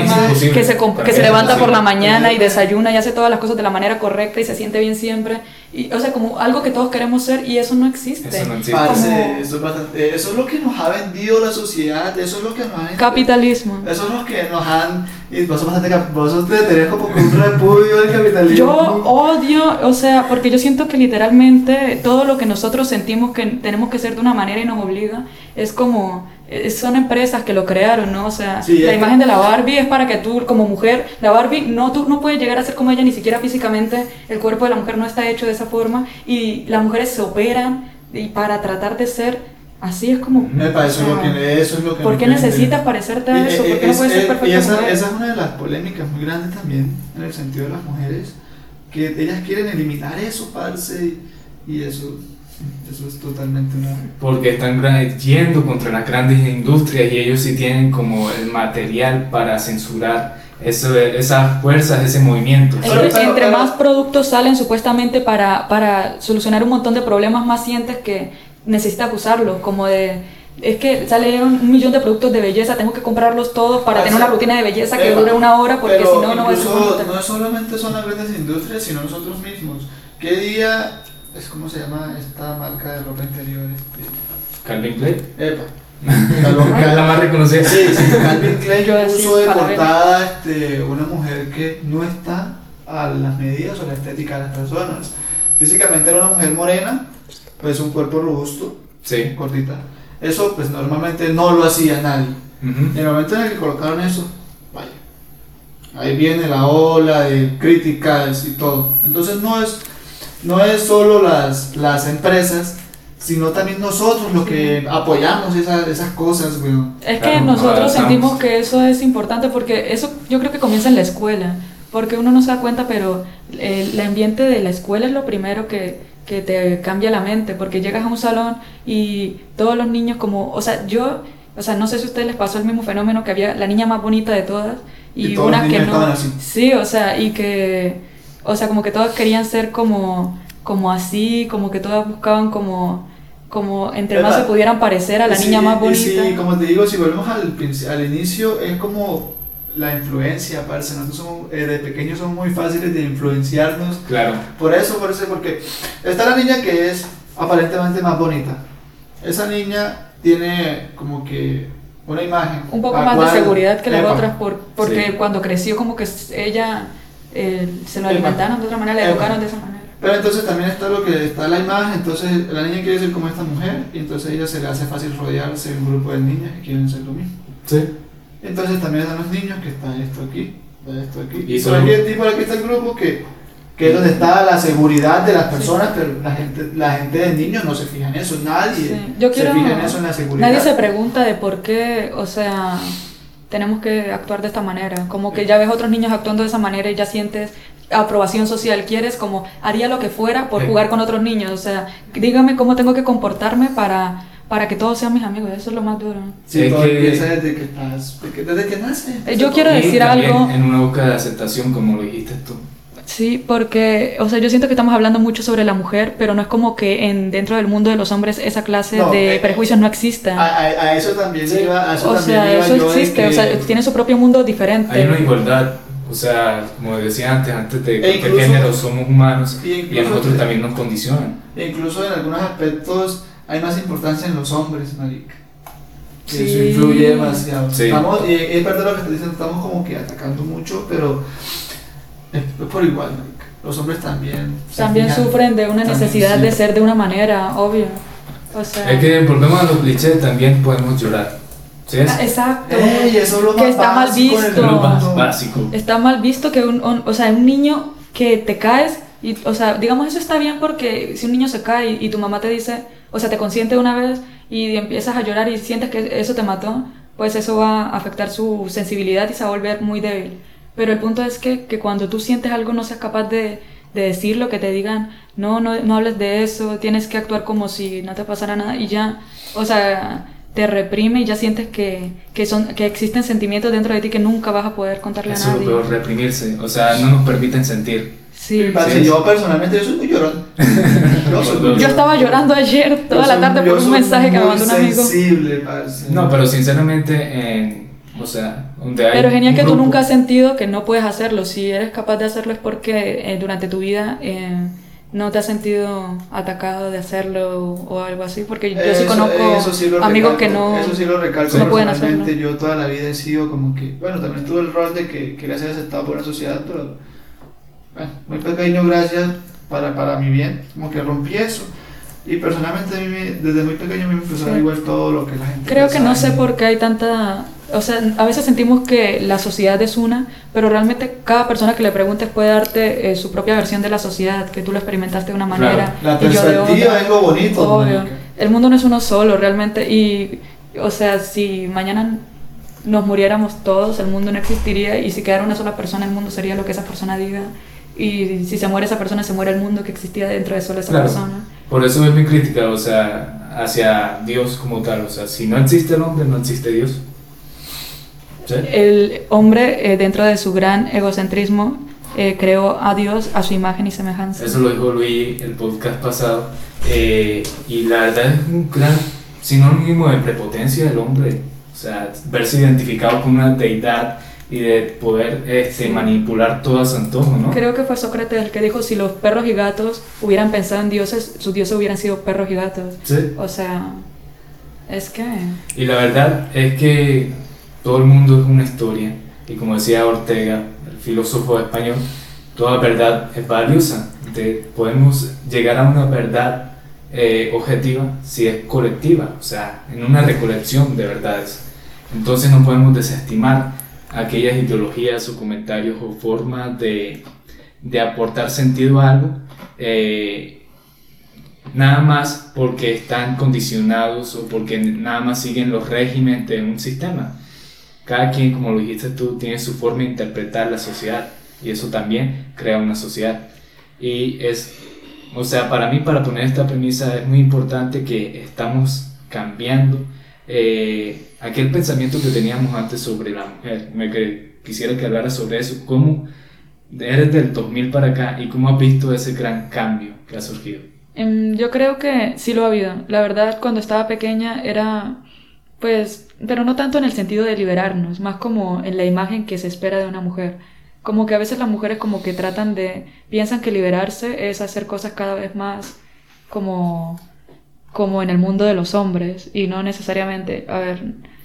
que se, que se levanta por la mañana y desayuna y hace todas las cosas de la manera correcta y se siente bien siempre. Y, o sea, como algo que todos queremos ser y eso no existe. Eso no existe. Parce, Como- eso, es bastante- eso es lo que nos ha vendido la sociedad, eso es lo que nos ha... Capitalismo. Eso es lo que nos han... Y vos sos bastante... cap- Vos te tenés como un repudio del capitalismo. Yo odio, o sea, porque yo siento que literalmente todo lo que nosotros sentimos que tenemos que ser de una manera y nos obliga, es como, eh, son empresas que lo crearon, ¿no? O sea, Sí, la es- imagen de la Barbie es para que tú como mujer, la Barbie no, tú no puedes llegar a ser como ella, ni siquiera físicamente, el cuerpo de la mujer no está hecho de esa forma y las mujeres se operan y para tratar de ser así es como... Me parece o sea, lo que eso es lo que ¿Por no qué necesitas parecerte a eso? eh, ¿Por qué no es- puedes ser eh, perfecta y esa, mujer? esa es una de las polémicas muy grandes también en el sentido de las mujeres, que ellas quieren eliminar eso, parce, y eso, eso es totalmente una... Porque están yendo contra las grandes industrias y ellos sí tienen como el material para censurar eso, esas fuerzas, ese movimiento. Entre, Pero- pero- entre pero- más productos salen supuestamente para, para solucionar un montón de problemas más sientes que necesitas usarlos, como de es que salieron un millón de productos de belleza, tengo que comprarlos todos para Ah, tener una rutina de belleza que dure una hora porque Pero si no, no voy a ser no solamente son las grandes industrias, sino nosotros mismos. ¿Qué día es cómo se llama esta marca de ropa interior? Este, Calvin Klein. Epa. *laughs* Es la más reconocida. Sí, sí, Calvin Klein Yo puso de portada este, una mujer que no está a las medidas o la estética de las personas. Físicamente era una mujer morena, pues un cuerpo robusto, Sí. cortita. Eso pues normalmente no lo hacía nadie. En el momento en el que colocaron eso, vaya, ahí viene la ola de críticas y todo. Entonces no es, no es solo las, las empresas, sino también nosotros los que apoyamos esas, esas cosas, weón. Es que Claro, nosotros sentimos que eso es importante porque eso yo creo que comienza en la escuela, porque uno no se da cuenta, pero el ambiente de la escuela es lo primero que, que te cambia la mente, porque llegas a un salón y todos los niños como, o sea, yo, o sea, no sé si a ustedes les pasó el mismo fenómeno que había la niña más bonita de todas y, una que no. así. Sí, o sea, y que, o sea, como que todas querían ser como, como así, como que todas buscaban como, como entre más ¿Verdad? se pudieran parecer a la Y niña más bonita. si, como te digo, si volvemos al, al inicio, es como la influencia, parce. Nosotros somos, eh, de pequeños somos muy fáciles de influenciarnos. Claro. Por eso, por eso, porque está la niña que es aparentemente más bonita. Esa niña tiene como que una imagen. un poco la más cual- de seguridad que las Epa, otras por, porque Sí. cuando creció como que ella eh, se lo alimentaron de otra manera, le educaron de esa manera. Pero entonces también está lo que está la imagen, entonces la niña quiere ser como esta mujer y entonces a ella se le hace fácil rodearse de un grupo de niñas que quieren ser lo mismo. Sí. Entonces también están los niños que están esto aquí, está esto aquí. Y Y por aquí, y por aquí está el grupo que, que es donde está la seguridad de las personas, pero la gente, la gente de niños no se fija en eso, nadie Sí. Yo quiero- se fija en eso en la seguridad. Nadie se pregunta de por qué, o sea, tenemos que actuar de esta manera. Como que ya ves otros niños actuando de esa manera y ya sientes aprobación social. Quieres como haría lo que fuera por Sí. jugar con otros niños. O sea, dígame cómo tengo que comportarme para, para que todos sean mis amigos. Eso es lo más duro. Sí, Es todo que- empieza desde que estás, desde que, desde que nace. Eh, yo quiero decir también algo. En una búsqueda de aceptación, como lo dijiste tú. Sí, porque, o sea, yo siento que estamos hablando mucho sobre la mujer, pero no es como que en dentro del mundo de los hombres esa clase No, de eh, prejuicios no exista. A, a- a eso también Sí. iba, a eso o también sea, iba eso yo de existe, o sea, tiene su propio mundo diferente. Hay una igualdad. O sea, como decía antes, antes de E cualquier incluso- género somos humanos y y a nosotros también nos condicionan. E incluso en algunos aspectos hay más importancia en los hombres, marica. Sí. Eso influye demasiado. Sí. Estamos, y es verdad lo que estás diciendo, estamos como que atacando mucho, pero por igual. Los hombres también. También fijan. sufren de una También, necesidad sí. de ser de una manera, obvio. O sea, Es que volvemos a los clichés, también podemos llorar. ¿Sí es? Ah, exacto. Ey, eso es lo Que más está mal visto. Lo más básico. Está mal visto que un, un- o sea, un niño que te caes y, o sea, digamos eso está bien porque si un niño se cae y, y tu mamá te dice, o sea, te consiente una vez y empiezas a llorar y sientes que eso te mató, pues eso va a afectar su sensibilidad y se va a volver muy débil. Pero el punto es que, que cuando tú sientes algo no seas capaz de, de decirlo, que te digan, no, no, no hables de eso, tienes que actuar como si no te pasara nada y ya, o sea, te reprime y ya sientes que, que, son, que existen sentimientos dentro de ti que nunca vas a poder contarle Eso a es lo nadie. peor, reprimirse. O sea, no nos permiten sentir. Sí. Parce, Sí. Yo personalmente yo soy muy llorón. *laughs* Yo, soy muy Yo estaba llorando ayer toda Yo la tarde por un mensaje que me mandó un amigo. sensible, parce. No, pero sinceramente, en, o sea, donde hay. Pero genial que tú grupo- nunca has sentido que no puedes hacerlo. Si eres capaz de hacerlo es porque eh, durante tu vida eh, no te has sentido atacado de hacerlo o algo así. Porque yo sí Eso- conozco eso sí amigos recalco, que no... Eso sí lo recalco no pueden hacerlo. Yo toda la vida he sido como que. Bueno, también tuve el rol de que quería ser aceptado por la sociedad, pero. Bueno, muy pequeño, gracias para, para mi bien. Como que rompí eso. Y personalmente, a mí me- desde muy pequeño, a me empezó a Sí. igual todo lo que la gente. Creo que no sé por qué hay tanta... O sea, a veces sentimos que la sociedad es una, pero realmente cada persona que le preguntes puede darte eh, su propia versión de la sociedad, que tú lo experimentaste de una Claro, manera La yo de perspectiva es lo bonito. Obvio. El mundo no es uno solo, realmente. Y, o sea, si mañana nos muriéramos todos, el mundo no existiría. Y si quedara una sola persona, el mundo sería lo que esa persona diga. Y si se muere esa persona, se muere el mundo que existía dentro de solo esa Claro. persona. Por eso es mi crítica, o sea, hacia Dios como tal. O sea, si no existe el hombre, no existe Dios. ¿Sí? El hombre, eh, dentro de su gran egocentrismo, eh, creó a Dios a su imagen y semejanza. Eso lo dijo Luis el podcast pasado. eh, y la verdad es un gran sinónimo de prepotencia del hombre. O sea, verse identificado con una deidad y de poder este, manipular todo a su antojo, ¿no? Creo que fue Sócrates el que dijo, si los perros y gatos hubieran pensado en dioses, sus dioses hubieran sido perros y gatos. Sí. O sea, es que... Y la verdad es que todo el mundo es una historia. Y como decía Ortega, el filósofo español, toda verdad es valiosa. De, podemos llegar a una verdad eh, objetiva si es colectiva, o sea, en una recolección de verdades. Entonces no podemos desestimar aquellas ideologías o comentarios o formas de, de aportar sentido a algo, eh, nada más porque están condicionados o porque nada más siguen los regímenes de un sistema. Cada quien, como lo dijiste tú, tiene su forma de interpretar la sociedad y eso también crea una sociedad. Y es, o sea, para mí, para poner esta premisa, es muy importante que estamos cambiando eh, aquel pensamiento que teníamos antes sobre la mujer. Me quisiera que hablara sobre eso, cómo eres del 2000 para acá y cómo has visto ese gran cambio que ha surgido. Em, yo creo que sí lo ha habido. La verdad, cuando estaba pequeña era, pues, pero no tanto en el sentido de liberarnos, más como en la imagen que se espera de una mujer. Como que a veces las mujeres como que tratan de, piensan que liberarse es hacer cosas cada vez más como, como en el mundo de los hombres y no necesariamente, a ver.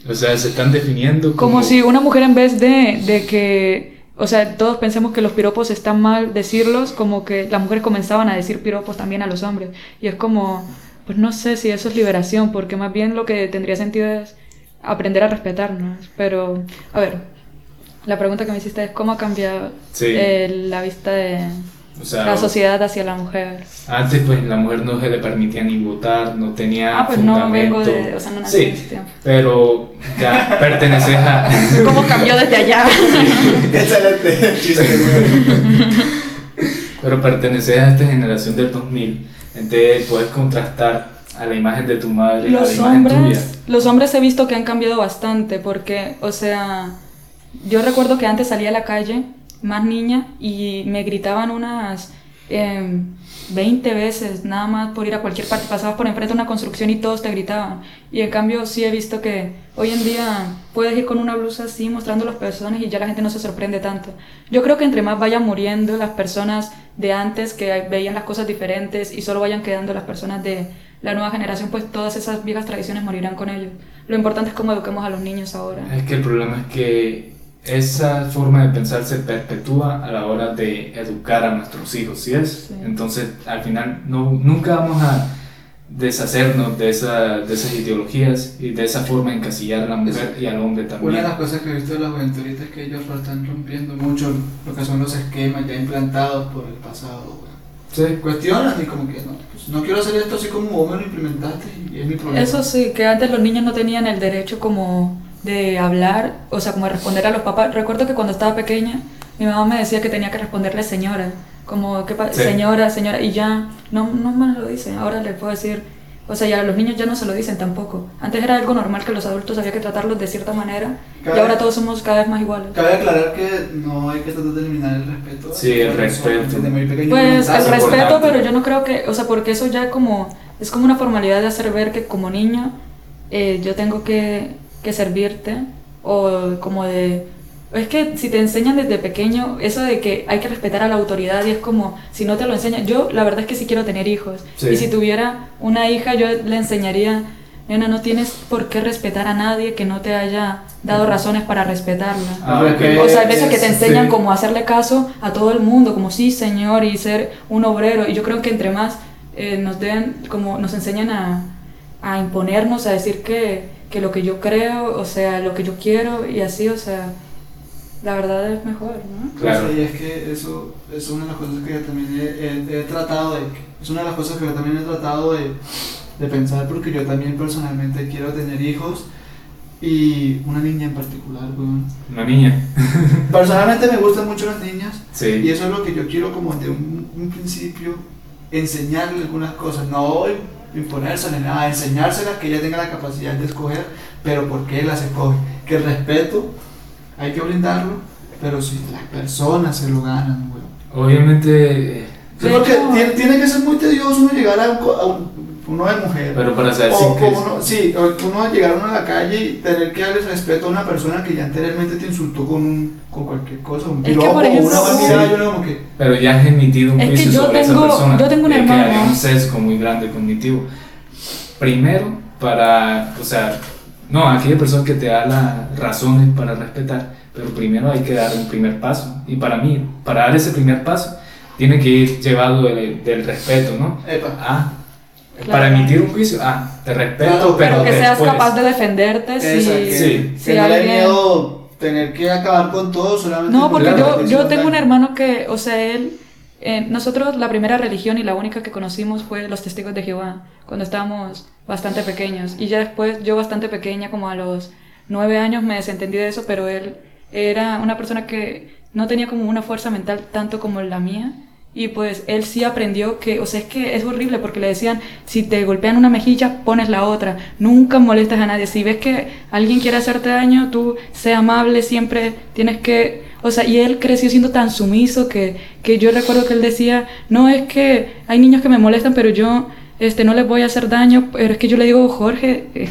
O sea, se están definiendo como... Como si una mujer en vez de, de que, o sea, todos pensemos que los piropos están mal decirlos, como que las mujeres comenzaban a decir piropos también a los hombres. Y es como, pues no sé si eso es liberación, porque más bien lo que tendría sentido es aprender a respetarnos. Pero, a ver, la pregunta que me hiciste es cómo ha cambiado eh, la vista de la sociedad hacia la mujer. Antes pues la mujer no se le permitía ni votar, no tenía Ah, pues no vengo de, o sea, no nací sí, en ese tiempo. pero ya perteneces a... *laughs* ¿Cómo cambió desde allá? Excelente pero perteneces a esta generación del 2000, entonces puedes contrastar a la imagen de tu madre los a la imagen hombres, tuya. Los hombres he visto que han cambiado bastante porque, o sea, yo recuerdo que antes salía a la calle más niña y me gritaban unas eh, 20 veces nada más por ir a cualquier parte. Pasabas por enfrente de una construcción y todos te gritaban. Y en cambio sí he visto que hoy en día puedes ir con una blusa así mostrando los pezones y ya la gente no se sorprende tanto. Yo creo que entre más vayan muriendo las personas de antes que veían las cosas diferentes y solo vayan quedando las personas de la nueva generación, pues todas esas viejas tradiciones morirán con ellos. Lo importante es cómo eduquemos a los niños ahora. Es que el problema es que esa forma de pensar se perpetúa a la hora de educar a nuestros hijos, ¿sí es? Sí. Entonces, al final, no, nunca vamos a deshacernos de, esa, de esas ideologías y de esa forma de encasillar a la mujer y al hombre también. Una de las cosas que he visto de la juventud ahorita es que ellos lo están rompiendo mucho lo que son los esquemas ya implantados por el pasado. güey. Sí. Cuestionan y como que no, pues no quiero hacer esto así como vos me lo implementaste y es mi problema. Eso sí, que antes los niños no tenían el derecho como de hablar, o sea, como de responder a los papás. Recuerdo que cuando estaba pequeña, mi mamá me decía que tenía que responderle señora, como que Sí. señora, señora, y ya no, no me lo dicen. Ahora le puedo decir, o sea, ya los niños ya no se lo dicen tampoco. Antes era algo normal que los adultos había que tratarlos de cierta manera, y ahora todos somos cada vez más iguales. Cabe aclarar que no hay que tratar de eliminar el respeto. Sí, el respeto. Desde muy pequeño Pues el respeto, pero yo no creo que, o sea, porque eso ya como, es como una formalidad de hacer ver que como niño eh, yo tengo que, que servirte, o como de, es que si te enseñan desde pequeño eso de que hay que respetar a la autoridad y es como, si no te lo enseñan, yo la verdad es que sí quiero tener hijos, Sí. y si tuviera una hija yo le enseñaría, nena, no tienes por qué respetar a nadie que no te haya dado razones para respetarla. Ah, O sea, hay veces que te Sí. enseñan como a hacerle caso a todo el mundo, como sí, señor, y ser un obrero. Y yo creo que entre más eh, nos den, como nos enseñan a, a imponernos, a decir que, que lo que yo creo, o sea, lo que yo quiero, y así, o sea, la verdad es mejor, ¿no? Claro. Sí, es que eso es una de las cosas que yo también he, he- he tratado de. Es una de las cosas que yo también he tratado de, de pensar porque yo también personalmente quiero tener hijos y una niña en particular, weón. Una niña. *laughs* Personalmente me gustan mucho las niñas y Sí. eso es lo que yo quiero como de un, un principio enseñarle algunas cosas, no imponérselas ni nada, enseñárselas que ella tenga la capacidad de escoger, pero por qué las escoge. Que el respeto hay que brindarlo, pero si las personas se lo ganan, weón. Obviamente, porque tiene, tiene que ser muy tedioso uno llegar a un, co- a un- uno de mujer. Pero para saber o, si o que es- uno, sí, o uno llegar uno a la calle y tener que darle respeto a una persona que ya anteriormente te insultó con, un, con cualquier cosa, un Es que, piropo por o ejemplo, una sí. yo como que... Pero ya has emitido un Es que juicio yo sobre tengo- esa persona. yo tengo un le hermano. quedaría un sesgo muy grande cognitivo. Primero, para, o sea, no, aquella persona que te da las razones para respetar, pero primero hay que dar un primer paso. Y para mí, para dar ese primer paso, tiene que ir llevado del, del respeto, ¿no? Epa. Ah, Claro. para emitir un juicio, ah, te respeto, Claro, pero, Pero que seas capaz de defenderte si, que, sí. si que no le dé alguien... miedo tener que acabar con todo solamente No, porque Claro, yo, yo tengo un hermano que, o sea, él, eh, nosotros la primera religión y la única que conocimos fue los testigos de Jehová, cuando estábamos bastante pequeños. Y ya después, yo bastante pequeña, como a los nueve años, me desentendí de eso, pero él era una persona que no tenía como una fuerza mental tanto como la mía. Y pues él sí aprendió que, o sea, es que es horrible porque le decían, si te golpean una mejilla, pones la otra. Nunca molestas a nadie. Si ves que alguien quiere hacerte daño, tú sé amable, siempre tienes que... O sea, y él creció siendo tan sumiso que, que yo recuerdo que él decía, no es que hay niños que me molestan, pero yo este, no les voy a hacer daño, pero es que yo le digo, Jorge, eh,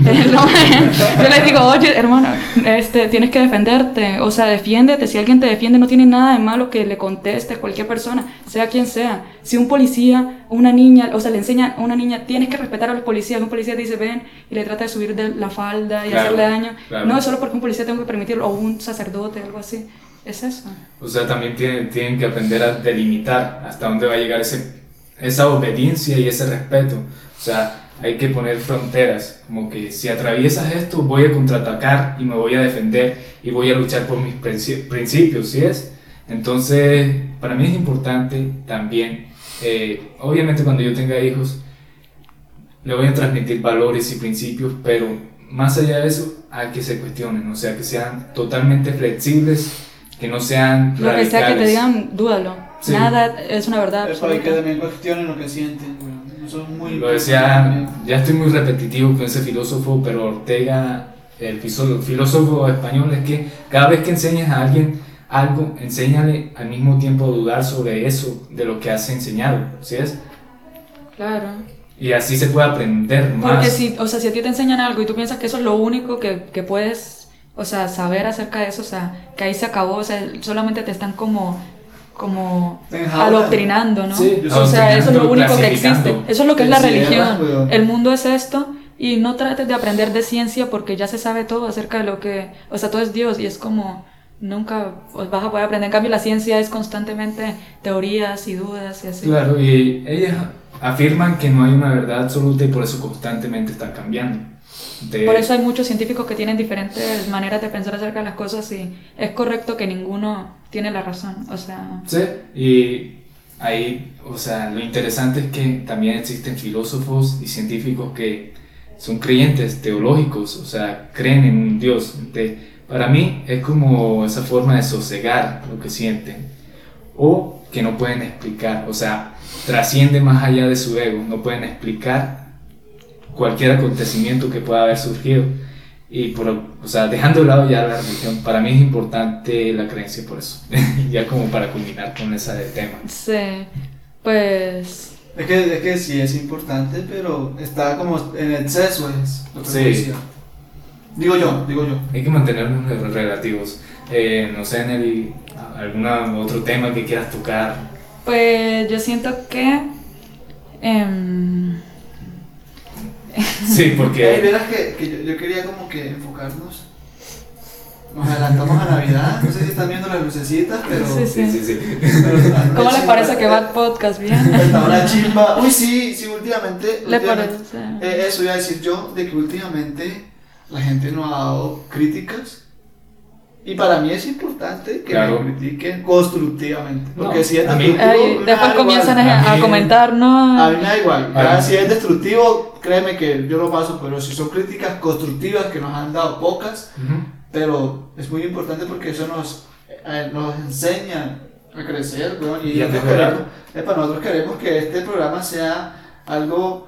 *laughs* yo le digo, oye, hermano, este, tienes que defenderte, o sea, defiéndete, si alguien te defiende no tiene nada de malo que le conteste cualquier persona, sea quien sea. Si un policía una niña, o sea, le enseña a una niña, tienes que respetar a los policías, un policía te dice, ven, y le trata de subir de la falda y Claro, hacerle daño, claro. no es solo porque un policía tengo que permitirlo, o un sacerdote, algo así, es eso. O sea, también tienen, tienen que aprender a delimitar hasta dónde va a llegar ese, esa obediencia y ese respeto. O sea, hay que poner fronteras, como que si atraviesas esto voy a contraatacar y me voy a defender y voy a luchar por mis princi- principios, ¿sí es? Entonces, para mí es importante también, eh, obviamente cuando yo tenga hijos, le voy a transmitir valores y principios, pero más allá de eso, hay que se cuestionen, o sea, que sean totalmente flexibles, que no sean Lo que sea que te radicales. digan, dúdalo. Sí. Nada es una verdad Epa, hay que también cuestionen lo que sienten. Eso es muy Lo decía, ya estoy muy repetitivo con ese filósofo, pero Ortega, el filósofo español, es que cada vez que enseñas a alguien algo, enséñale al mismo tiempo a dudar sobre eso, de lo que has enseñado, ¿sí es? Claro. Y así se puede aprender más. Porque si, o sea, si a ti te enseñan algo y tú piensas que eso es lo único que, que puedes, o sea, saber acerca de eso, o sea, que ahí se acabó, o sea, solamente te están como, como adoctrinando, ¿no? Sí, o sea, eso es lo único que existe. Eso es lo que es la religión. El mundo es esto y no trates de aprender de ciencia porque ya se sabe todo acerca de lo que, o sea, todo es Dios y es como nunca os vas a poder aprender. En cambio, la ciencia es constantemente teorías y dudas y así. Claro, y ellas afirman que no hay una verdad absoluta y por eso constantemente está cambiando. De- Por eso hay muchos científicos que tienen diferentes maneras de pensar acerca de las cosas y es correcto que ninguno tiene la razón. O sea, Sí, y ahí, o sea, lo interesante es que también existen filósofos y científicos que son creyentes teológicos, o sea, creen en un Dios. De- para mí es como esa forma de sosegar lo que sienten o que no pueden explicar, o sea, trasciende más allá de su ego, no pueden explicar cualquier acontecimiento que pueda haber surgido. Y por, o sea, dejando de lado ya la religión, para mí es importante la creencia por eso. *laughs* ya como para culminar con ese tema. sí, pues Es que, es que sí es importante, pero está como en exceso es lo que Sí. decía. Digo yo, digo yo. Hay que mantenernos re- relativos. Eh, no sé, Nelly, algún otro tema que quieras tocar. Pues yo siento que... em, Sí, *laughs* porque... verás que, que yo, yo quería como que enfocarnos. Nos *laughs* adelantamos a Navidad. No sé si están viendo las lucecitas, pero. Sí, Sí, sí, sí. *laughs* ¿Cómo les parece que va el podcast? ¿Bien? Está una chimba. Uy, sí, sí, últimamente. ¿Le últimamente- parece? Eh, eso iba a decir yo, de que últimamente la gente nos ha dado críticas. Y para mí es importante que Claro. me critiquen constructivamente. Porque No, si es destructivo, Ay, después comienzan a, a comentar, ¿no? A mí me da igual. A Ya mí- si es destructivo, créeme que yo lo paso. Pero si son críticas constructivas que nos han dado pocas, pero es muy importante porque eso nos, eh, nos enseña a crecer, y Y a nosotros mejorar. queremos, epa, nosotros queremos que este programa sea algo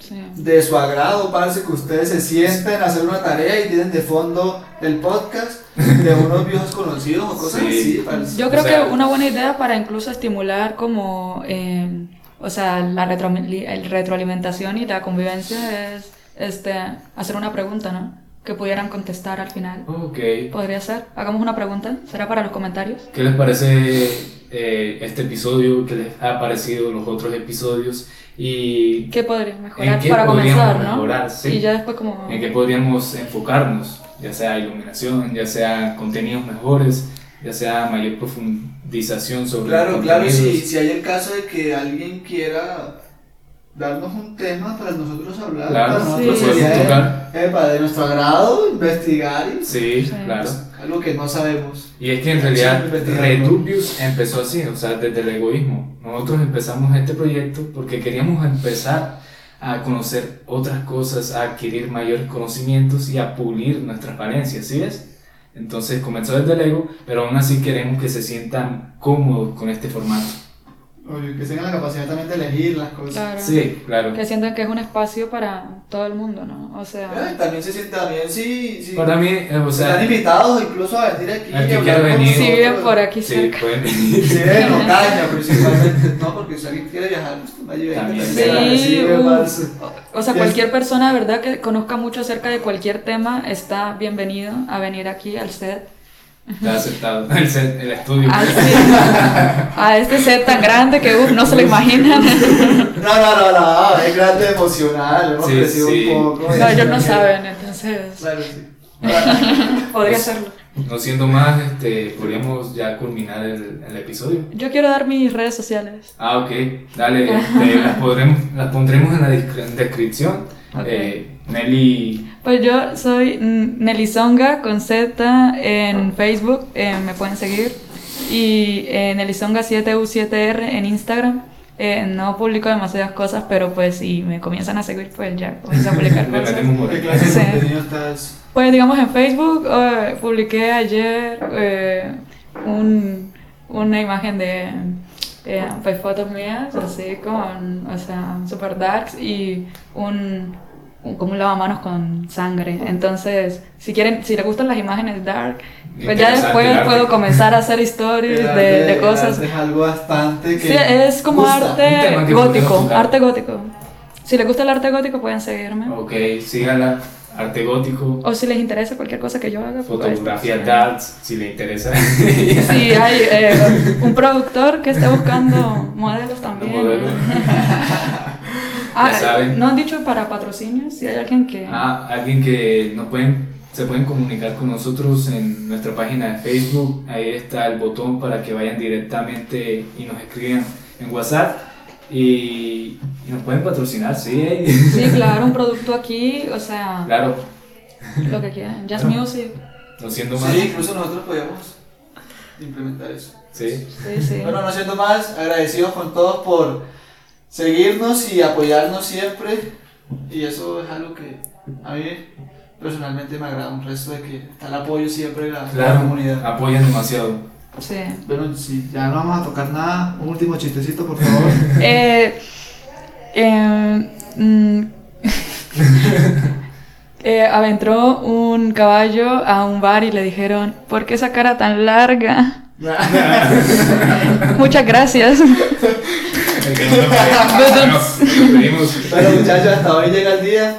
Sí. de su agrado, parece que ustedes se sienten a hacer una tarea y tienen de fondo el podcast de unos viejos conocidos o cosas Sí. así. Yo creo O sea- que una buena idea para incluso estimular como eh, o sea, la retro, el retroalimentación y la convivencia es este, hacer una pregunta, ¿no? Que pudieran contestar al final. Ok. Podría ser. Hagamos una pregunta. ¿Será para los comentarios? ¿Qué les parece eh, este episodio? ¿Qué les ha parecido los otros episodios? Y ¿Qué podría mejorar ¿En qué para podríamos comenzar, no? mejorar? Sí. Y ya después como... en qué podríamos enfocarnos, ya sea iluminación, ya sea contenidos mejores, ya sea mayor profundización sobre Claro, claro, si, si hay el caso de que alguien quiera darnos un tema para nosotros hablar, Claro, para nosotros sí, sería de- tocar. epa, de nuestro agrado, investigar y Sí, Sí. claro. algo que no sabemos. Y es que en realidad. Redubius empezó así, o sea, desde el egoísmo. Nosotros empezamos este proyecto porque queríamos empezar a conocer otras cosas, a adquirir mayores conocimientos y a pulir nuestras valencias, ¿sí ves? Entonces comenzó desde el ego, pero aún así queremos que se sientan cómodos con este formato. Que tengan la capacidad también de elegir las cosas. Claro. Sí, claro. Que sientan que es un espacio para todo el mundo, ¿no? O Eh, sea... también se siente bien si, si Para mí, eh, o están sea, invitados incluso a venir aquí. El que quiera venir. Si viven por aquí sí, cerca. pueden *laughs* venir. Si viven en Ocaña principalmente. No, porque si alguien quiere viajar, vaya También. y Sí, recibe uh. O sea, cualquier persona, ¿verdad? Que conozca mucho acerca de cualquier tema está bienvenido a venir aquí al set. Está aceptado. El, set, el estudio. Al set- a este set tan grande que uf, no se lo imaginan. *laughs* No, no, no, no, es grande emocional, hemos Sí, crecido sí. un poco. No, ellos no saben, entonces Claro, sí. *laughs* podría hacerlo. No siendo más, este, podríamos ya culminar el, el episodio. Yo quiero dar mis redes sociales. Ah, ok. Dale, *laughs* este, las, podremos, las pondremos en la descri- descripción. Ok. Eh, Nelly, Pues yo soy Nelizonga con Z en Facebook, eh, me pueden seguir. Y eh, Nelizonga7U7R en Instagram. Eh, no publico demasiadas cosas, pero pues si me comienzan a seguir, pues ya comienzo a publicar *laughs* cosas. ¿Qué clase de Sí. contenido estás? Pues digamos en Facebook eh, publiqué ayer eh, un- una imagen de eh, pues, fotos mías así con, o sea, super darks y un- como un lavamanos con sangre. Entonces, si quieren, si les gustan las imágenes dark, pues ya después arte. puedo comenzar a hacer *laughs* stories de, arte- de el cosas. Es algo bastante que. Sí, es como gusta. Arte gótico, arte gótico. Si les gusta el arte gótico pueden seguirme. Ok, síganla. Arte gótico, O si les interesa cualquier cosa que yo haga. pues, fotografía sí. darts, si le interesa. Si hay eh, *laughs* un productor que esté buscando modelos también. Modelos. *laughs* Ah, Ya saben. no han dicho para patrocinios, si hay alguien que... Ah, alguien que nos pueden, se pueden comunicar con nosotros en nuestra página de Facebook. Ahí está el botón para que vayan directamente y nos escriban en WhatsApp. Y, y nos pueden patrocinar, sí. Sí, *laughs* claro, un producto aquí, o sea, Claro, lo que quieran. Jazz Claro. Music, no siendo más. Sí, incluso nosotros podíamos implementar eso. Sí. sí, sí. Bueno, no siendo más, agradecidos con todos por seguirnos y apoyarnos siempre. Y eso es algo que a mí personalmente me agrada un resto de que está el apoyo siempre de la, de la Claro, comunidad. apoyan demasiado. Sí. Bueno, si ya no vamos a tocar nada, un último chistecito, por favor. *laughs* Eh, eh, mm, *laughs* eh, aventró un caballo a un bar y le dijeron, ¿por qué esa cara tan larga? *laughs* Muchas gracias. Bueno, muchachos, hasta hoy llega el día.